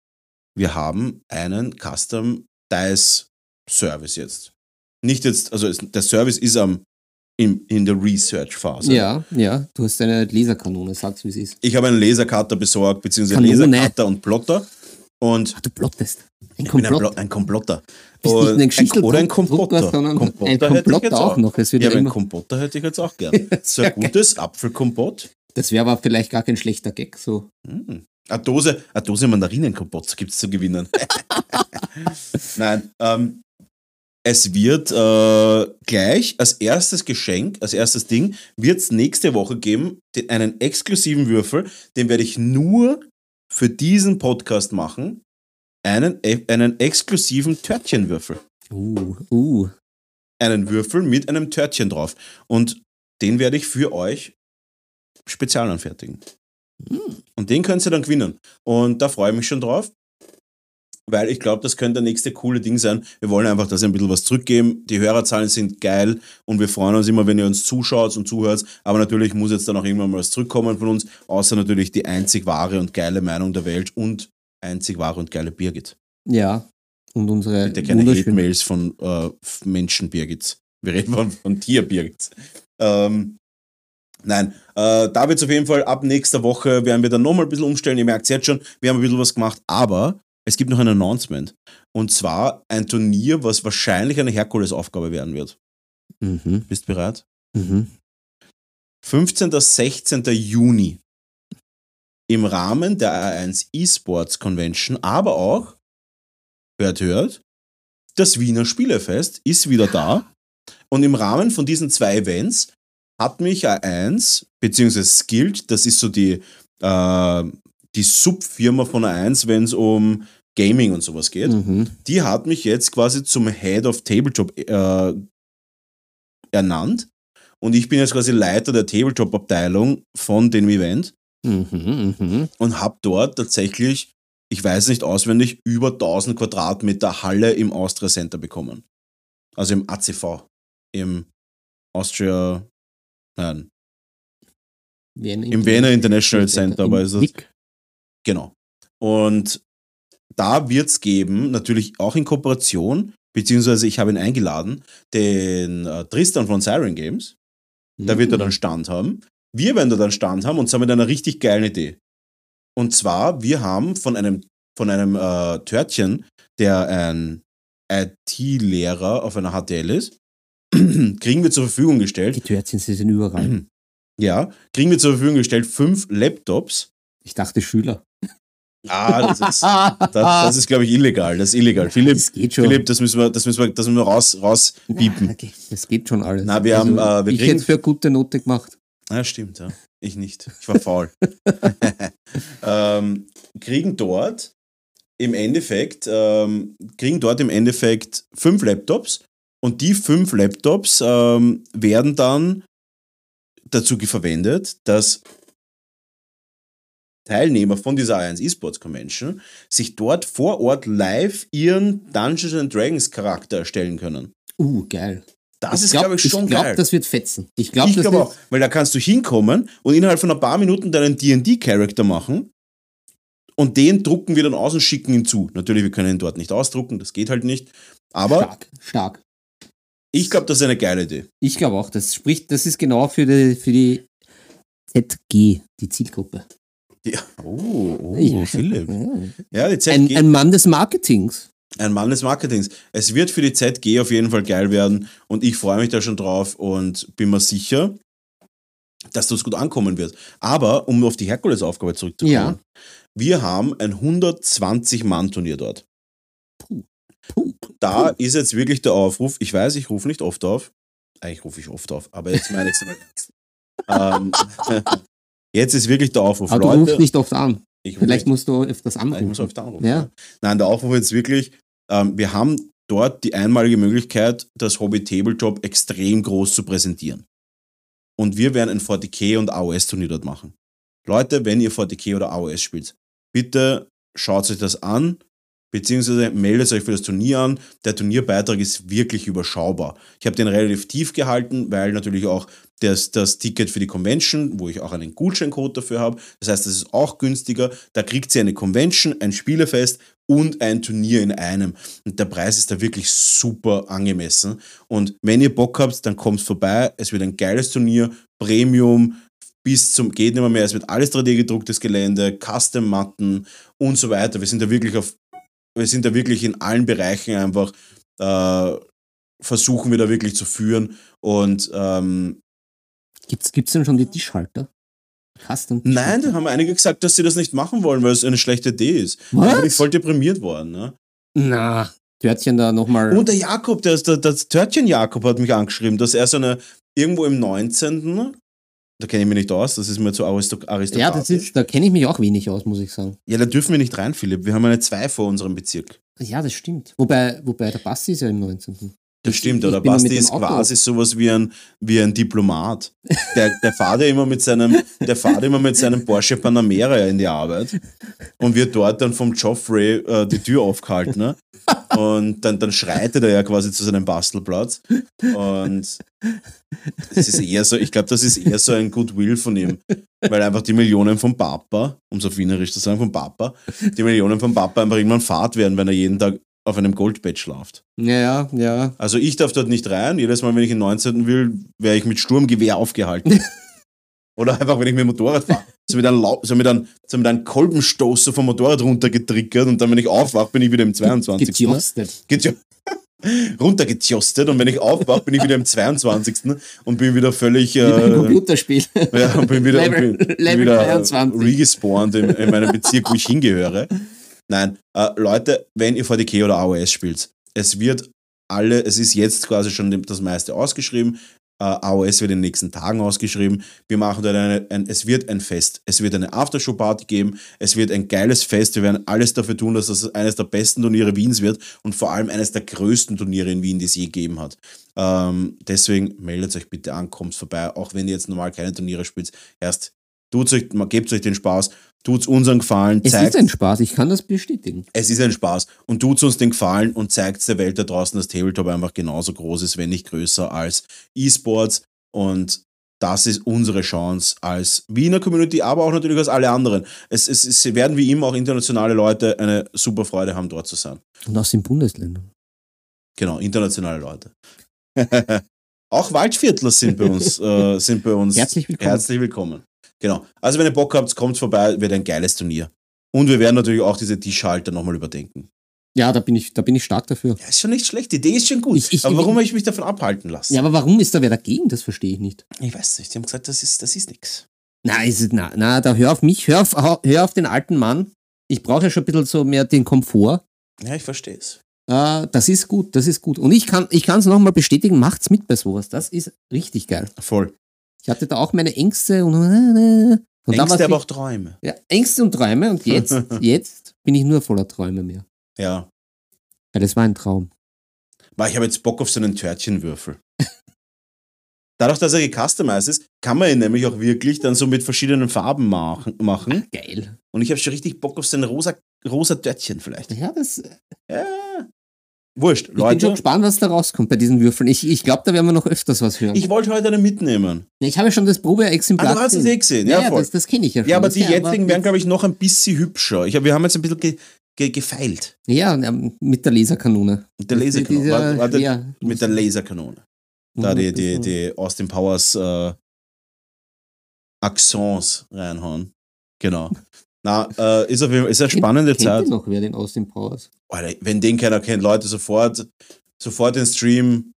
wir haben einen Custom Dice Service jetzt. Nicht jetzt, also es, der Service ist am, in, in der Research-Phase. Ja, ja, du hast eine Laserkanone, sag's wie es ist. Ich habe einen Lasercutter besorgt, beziehungsweise Kanone. Lasercutter und Plotter. Und Ah, du plottest. Ein bin ein, Komplott. Plo ein Komplotter. Bist nicht eine Geschichte ein, oder ein Kompotter. sondern Kompotter ein hätte ich Komplott jetzt auch noch. Es wird Ja, ein immer, Kompotter hätte ich jetzt auch gern. So ein gutes Apfelkompott. das wäre aber vielleicht gar kein schlechter Gag. So. Hm. Eine Dose, eine Dose Mandarinenkompott gibt es zu gewinnen. Nein, ähm, es wird äh, gleich als erstes Geschenk, als erstes Ding, wird es nächste Woche geben, den, einen exklusiven Würfel, den werde ich nur für diesen Podcast machen. Einen, äh, einen exklusiven Törtchenwürfel. Uh, uh. Einen Würfel mit einem Törtchen drauf. Und den werde ich für euch spezial anfertigen. Hm. Und den könnt ihr dann gewinnen. Und da freue ich mich schon drauf, weil ich glaube, das könnte der nächste coole Ding sein. Wir wollen einfach, dass ihr ein bisschen was zurückgeben. Die Hörerzahlen sind geil und wir freuen uns immer, wenn ihr uns zuschaut und zuhört. Aber natürlich muss jetzt dann auch irgendwann mal was zurückkommen von uns, außer natürlich die einzig wahre und geile Meinung der Welt und einzig wahre und geile Birgit. Ja. Und unsere Bitte keine Hate-Mails von äh, Menschen Birgits. Wir reden von, von Tier Birgits. Ähm, nein, äh, da wird es auf jeden Fall ab nächster Woche, werden wir dann nochmal ein bisschen umstellen. Ihr merkt es jetzt schon, wir haben ein bisschen was gemacht, aber es gibt noch ein Announcement. Und zwar ein Turnier, was wahrscheinlich eine Herkulesaufgabe werden wird. Mhm, Bist bereit? mhm. 15. 16. Juni im Rahmen der A1 eSports Convention, aber auch, hört, hört, das Wiener Spielefest ist wieder da. Und im Rahmen von diesen zwei Events hat mich A1, beziehungsweise Skilled, das ist so die, äh, die Subfirma von A1, wenn es um Gaming und sowas geht, Mhm. die hat mich jetzt quasi zum Head of Tabletop äh, ernannt. Und ich bin jetzt quasi Leiter der Tabletop-Abteilung von dem Event Mhm, mhm. und habe dort tatsächlich, ich weiß nicht auswendig, über 1000 Quadratmeter Halle im Austria Center bekommen. Also im ACV. im Austria, nein, Vienna im Vienna International Center, aber ist das. Genau. Und da wird es geben, natürlich auch in Kooperation, beziehungsweise ich habe ihn eingeladen, den äh, Tristan von Siren Games. Da wird er dann Stand haben. Wir werden da dann Stand haben und zwar mit einer richtig geilen Idee. Und zwar, wir haben von einem, von einem äh, Törtchen, der ein IT-Lehrer auf einer HTL ist, kriegen wir zur Verfügung Die gestellt, Törtchen, sie sind überall. ja, kriegen wir zur Verfügung gestellt fünf Laptops. Ich dachte Schüler. Ah, das ist, das, das ist glaube ich, illegal. Das ist illegal. Philipp, Das geht schon. Philipp das müssen wir, das müssen wir, das müssen wir raus, raus piepen. Okay, das geht schon alles. Na, wir haben, äh, wir ich kriegen- hätte für gute Note gemacht. Ja, stimmt, ja. Ich nicht. Ich war faul. ähm, kriegen dort im Endeffekt, ähm, kriegen dort im Endeffekt fünf Laptops und die fünf Laptops ähm, werden dann dazu verwendet, dass Teilnehmer von dieser A1 Esports Convention sich dort vor Ort live ihren Dungeons and Dragons Charakter erstellen können. Uh, geil. Das Ich ist, glaub- glaube ich, schon Ich glaube, geil. das wird fetzen. Ich glaube, wird. auch, weil da kannst du hinkommen und innerhalb von ein paar Minuten deinen D&D-Charakter machen und den drucken wir dann aus und schicken ihn zu. Natürlich, wir können ihn dort nicht ausdrucken, das geht halt nicht. Aber Stark, stark. ich glaube, das ist eine geile Idee. Ich glaube auch, das spricht, das ist genau für die, für die ZG, die Zielgruppe. Ja. Oh, oh. Philipp. Ja. Die Ein, ZG, ein Mann des Marketings. ein Mann des Marketings. Es wird für die ZG auf jeden Fall geil werden und ich freue mich da schon drauf und bin mir sicher, dass das gut ankommen wird. Aber um auf die Herkules-Aufgabe zurückzukommen, Ja. wir haben ein 120-Mann-Turnier dort. Puh. Puh. Da ist jetzt wirklich der Aufruf. Ich weiß, ich rufe nicht oft auf. Eigentlich rufe ich oft auf, aber jetzt meine ich es mal ernst. ähm, jetzt ist wirklich der Aufruf. Aber du rufst nicht oft an. ich, Vielleicht nicht, musst du öfters ich anrufen. muss oft anrufen. Ja. Nein, der Aufruf ist wirklich, ähm, wir haben dort die einmalige Möglichkeit, das Hobby Tabletop extrem groß zu präsentieren. Und wir werden ein 40k und AOS-Turnier dort machen. Leute, wenn ihr 40k oder AOS spielt, bitte schaut euch das an, beziehungsweise meldet euch für das Turnier an. Der Turnierbeitrag ist wirklich überschaubar. Ich habe den relativ tief gehalten, weil natürlich auch das, das Ticket für die Convention, wo ich auch einen Gutscheincode dafür habe, das heißt, das ist auch günstiger. Da kriegt ihr eine Convention, ein Spielefest und ein Turnier in einem. Und der Preis ist da wirklich super angemessen. Und wenn ihr Bock habt, dann kommt vorbei. Es wird ein geiles Turnier, Premium, bis zum geht nicht mehr, mehr. Es wird alles 3D-gedrucktes Gelände, Custom-Matten und so weiter. Wir sind da wirklich auf, wir sind da wirklich in allen Bereichen einfach, äh, versuchen wir da wirklich zu führen. Und ähm, Gibt's, gibt's denn schon die Tischhalter? Custom nein, da haben einige gesagt, dass sie das nicht machen wollen, weil es eine schlechte Idee ist. Da bin ich Was? voll deprimiert worden. Ne? Na, Törtchen da nochmal. Und der Jakob, der, der, das Törtchen Jakob hat mich angeschrieben, dass er so eine, irgendwo im 19. Da kenne ich mich nicht aus, das ist mir zu aristo- aristokratisch. Ja, das ist, da kenne ich mich auch wenig aus, muss ich sagen. Ja, da dürfen wir nicht rein, Philipp. Wir haben eine 2 vor unserem Bezirk. Ja, das stimmt. Wobei, wobei der Basti ist ja im 19. Das stimmt, oder Basti ist quasi sowas wie ein, wie ein Diplomat. Der, der fährt ja immer mit seinem, der fährt immer mit seinem Porsche Panamera in die Arbeit und wird dort dann vom Joffrey äh, die Tür aufgehalten. Ne? Und dann, dann schreitet er ja quasi zu seinem Bastelplatz. Und das ist eher so, ich glaube, das ist eher so ein Goodwill von ihm. Weil einfach die Millionen vom Papa, um so wienerisch zu sagen, vom Papa, die Millionen vom Papa einfach irgendwann Fahrt werden, wenn er jeden Tag auf einem Goldbett schlaft. Ja, ja, ja. Also ich darf dort nicht rein. Jedes Mal, wenn ich in 19. will, wäre ich mit Sturmgewehr aufgehalten. Oder einfach, wenn ich mit dem Motorrad fahre. So mit einem, so mit einem, so mit einem Kolbenstoßer vom Motorrad runtergetriggert und dann, wenn ich aufwache, bin ich wieder im 22. Ne? Getjostet. Getjo runtergetjostet und wenn ich aufwache, bin ich wieder im 22. und bin wieder völlig Wie äh, Computerspiel. ja, und bin wieder, Level- bin, bin Level wieder 23. regespawnt in, in meinem Bezirk, wo ich hingehöre. Nein, äh, Leute, wenn ihr 40k oder AOS spielt, es wird alle, es ist jetzt quasi schon das meiste ausgeschrieben. Äh, AOS wird in den nächsten Tagen ausgeschrieben. Wir machen dort eine, ein, es wird ein Fest. Es wird eine Aftershow-Party geben. Es wird ein geiles Fest. Wir werden alles dafür tun, dass das eines der besten Turniere Wiens wird und vor allem eines der größten Turniere in Wien, die es je gegeben hat. Ähm, deswegen meldet euch bitte an, kommt vorbei, auch wenn ihr jetzt normal keine Turniere spielt. Erst tut's euch, gebt euch den Spaß. Tut's uns einen Gefallen, Es ist ein Spaß, ich kann das bestätigen. es ist ein Spaß und tut's uns den Gefallen und zeigt der Welt da draußen, dass Tabletop einfach genauso groß ist, wenn nicht größer als E-Sports und das ist unsere Chance als Wiener Community, aber auch natürlich als alle anderen. Es, es, es werden wie immer auch internationale Leute eine super Freude haben, dort zu sein. Und aus den Bundesländern. Genau, internationale Leute. auch Waldviertler sind bei uns, äh, sind bei uns Herzlich willkommen. herzlich willkommen. Genau. Also wenn ihr Bock habt, kommt vorbei, wird ein geiles Turnier. Und wir werden natürlich auch diese Tischhalter nochmal überdenken. Ja, da bin ich, da bin ich stark dafür. Ja, ist schon nicht schlecht. Die Idee ist schon gut. Ich- ich- aber warum habe ich mich davon abhalten lassen? Ja, aber warum ist da wer dagegen? Das verstehe ich nicht. Ich weiß nicht. Die haben gesagt, das ist, das ist nix. Na, ist, na, na, da hör auf mich, hör auf, hör auf den alten Mann. Ich brauche ja schon ein bisschen so mehr den Komfort. Ja, ich verstehe es. Äh, das ist gut, das ist gut. Und ich kann ich es nochmal bestätigen, macht's mit bei sowas. Das ist richtig geil. Voll. Ich hatte da auch meine Ängste und, und da war's Ängste, aber auch Träume. ja, Ängste und Träume und jetzt, jetzt bin ich nur voller Träume mehr. Ja. Weil das war ein Traum. Weil ich habe jetzt Bock auf so einen Törtchenwürfel. Dadurch, dass er gecustomized ist, kann man ihn nämlich auch wirklich dann so mit verschiedenen Farben machen. machen. Geil. Und ich habe schon richtig Bock auf so ein rosa, rosa Törtchen vielleicht. Ja, das, ich Ja. Wurscht, bin schon Leute. gespannt, was da rauskommt bei diesen Würfeln. Ich, ich glaube, da werden wir noch öfters was hören. Ich wollte heute einen mitnehmen. ich habe ja schon das Probeexemplar. Ah, du hast es eh gesehen. Ja, Ja, voll. das, das kenne ich ja schon. Ja, aber Das die jetzigen werden, glaube ich, noch ein bisschen hübscher. Ich hab, wir haben jetzt ein bisschen ge, ge, gefeilt. Ja, mit der Laserkanone. Mit der Laserkanone. Dieser- Warte, ja. mit der Laserkanone. Da die, die, die Austin Powers äh, Accents reinhauen. Genau. Na, äh, ist auf jeden Fall ist eine spannende Kennt Zeit. ihr noch wer den Austin Powers? Alter, wenn den keiner kennt, Leute, sofort, sofort den Stream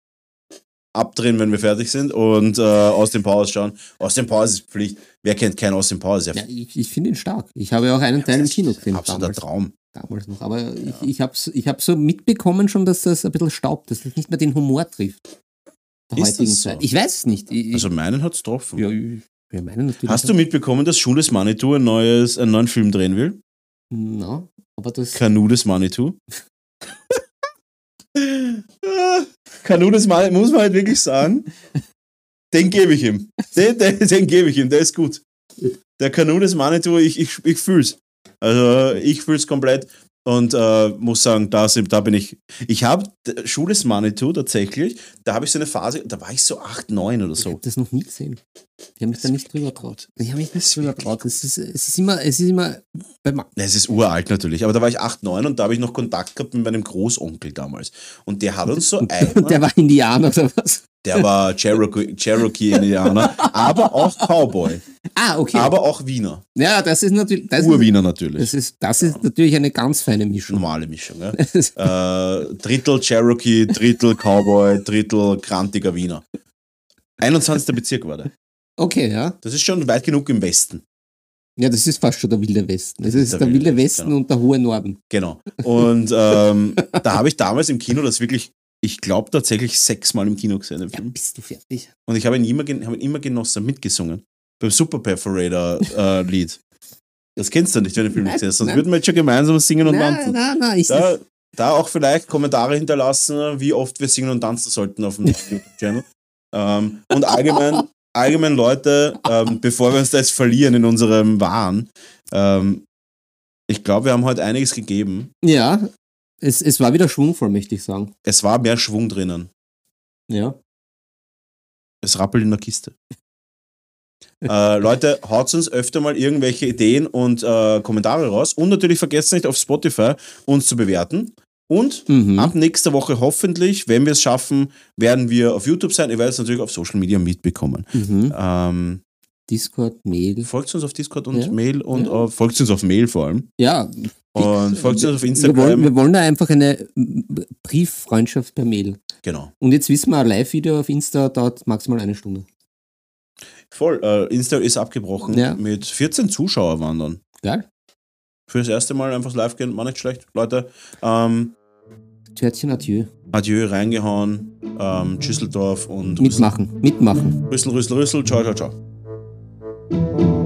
abdrehen, wenn wir fertig sind und äh, Austin Powers schauen. Austin Powers ist Pflicht. Wer kennt keinen Austin Powers? Ja, Ja, ich, ich finde ihn stark. Ich habe ja auch einen Teil im Kino gesehen. Absoluter Damals, Traum. damals noch. Aber ich, ich habe ich hab so mitbekommen schon, dass das ein bisschen staubt, dass das nicht mehr den Humor trifft. Der Ist heutigen das so? Zeit. Ich weiß es nicht. Ich, Also meinen hat's getroffen. ja, wir meinen natürlich. Hast du mitbekommen, dass Schules Manitou ein neues, einen neuen Film drehen will? Na, aber das. Kanu des Manitou. Kanu des Manitou, muss man halt wirklich sagen. Den gebe ich ihm. Den, den, den gebe ich ihm, der ist gut. Der Kanu des Manitou, ich, ich, ich fühl's. Also ich fühl's komplett und äh, muss sagen, da, da bin ich. Ich habe Schule des Manitou tatsächlich, da habe ich so eine Phase, da war ich so 8, 9 oder Ich so. habe das noch nie gesehen. Ich habe mich da nicht drüber traut. Ich habe mich Das nicht drüber traut. Es ist, es ist immer, es ist immer Es ist uralt natürlich, aber da war ich 8, 9 und da habe ich noch Kontakt gehabt mit meinem Großonkel damals. Und der hat uns so Und einmal, der war Indianer oder was? der war Cherokee, Cherokee Indianer, aber auch Cowboy, Ah, okay. aber auch Wiener. ja, das ist natürlich. Das ist, Urwiener natürlich. das ist, das ist natürlich eine ganz feine Mischung. Normale Mischung. Ja? äh, Drittel Cherokee, Drittel Cowboy, Drittel krantiger Wiener. 21. Bezirk war der. Okay, ja. Das ist schon weit genug im Westen. Ja, das ist fast schon der wilde Westen. Es ist der der, wilde wilde Westen, genau. und der hohe Norden. Genau. Und ähm, da habe ich damals im Kino das wirklich, ich glaube tatsächlich sechsmal im Kino gesehen, den Ja, bist du fertig? Und ich habe ihn immer, habe ihn immer genossen, mitgesungen. Beim Super Perforator äh, Lied. Das kennst du nicht, wenn du Film nicht siehst. Sonst nein. würden wir jetzt schon gemeinsam singen und Nein, tanzen. nein, nein. Ich, Da, da auch vielleicht Kommentare hinterlassen, wie oft wir singen und tanzen sollten auf dem YouTube-Channel. Ähm, und allgemein, allgemein Leute, ähm, bevor wir uns da jetzt verlieren in unserem Wahn, ähm, ich glaube, wir haben heute einiges gegeben. ja, es, es war wieder schwungvoll, möchte ich sagen. Es war mehr Schwung drinnen. Ja. Es rappelt in der Kiste. Äh, Leute, haut uns öfter mal irgendwelche Ideen und äh, Kommentare raus. Und natürlich vergesst nicht auf Spotify uns zu bewerten. Und Mhm. ab nächster Woche hoffentlich, wenn wir es schaffen, werden wir auf YouTube sein. Ihr werdet es natürlich auf Social Media mitbekommen. Mhm. Ähm, Discord, Mail. folgt uns auf Discord und Ja. Mail und Ja. auf, folgt uns auf Mail vor allem. Ja. Und folgt uns auf Wir Instagram. wollen, wir wollen da einfach eine m, Brieffreundschaft per Mail. genau. Und jetzt wissen wir, ein Live-Video auf Insta dauert maximal eine Stunde. Voll. Äh, Insta ist abgebrochen. Ja. Mit 14 Zuschauer waren dann. Geil? Fürs erste Mal einfach live gehen, war nicht schlecht. Leute, ähm, Törtchen, adieu. Adieu, reingehauen, ähm, Schüsseldorf und Mitmachen, mitmachen. Rüssel, Rüssel, Rüssel, ciao, ciao, ciao.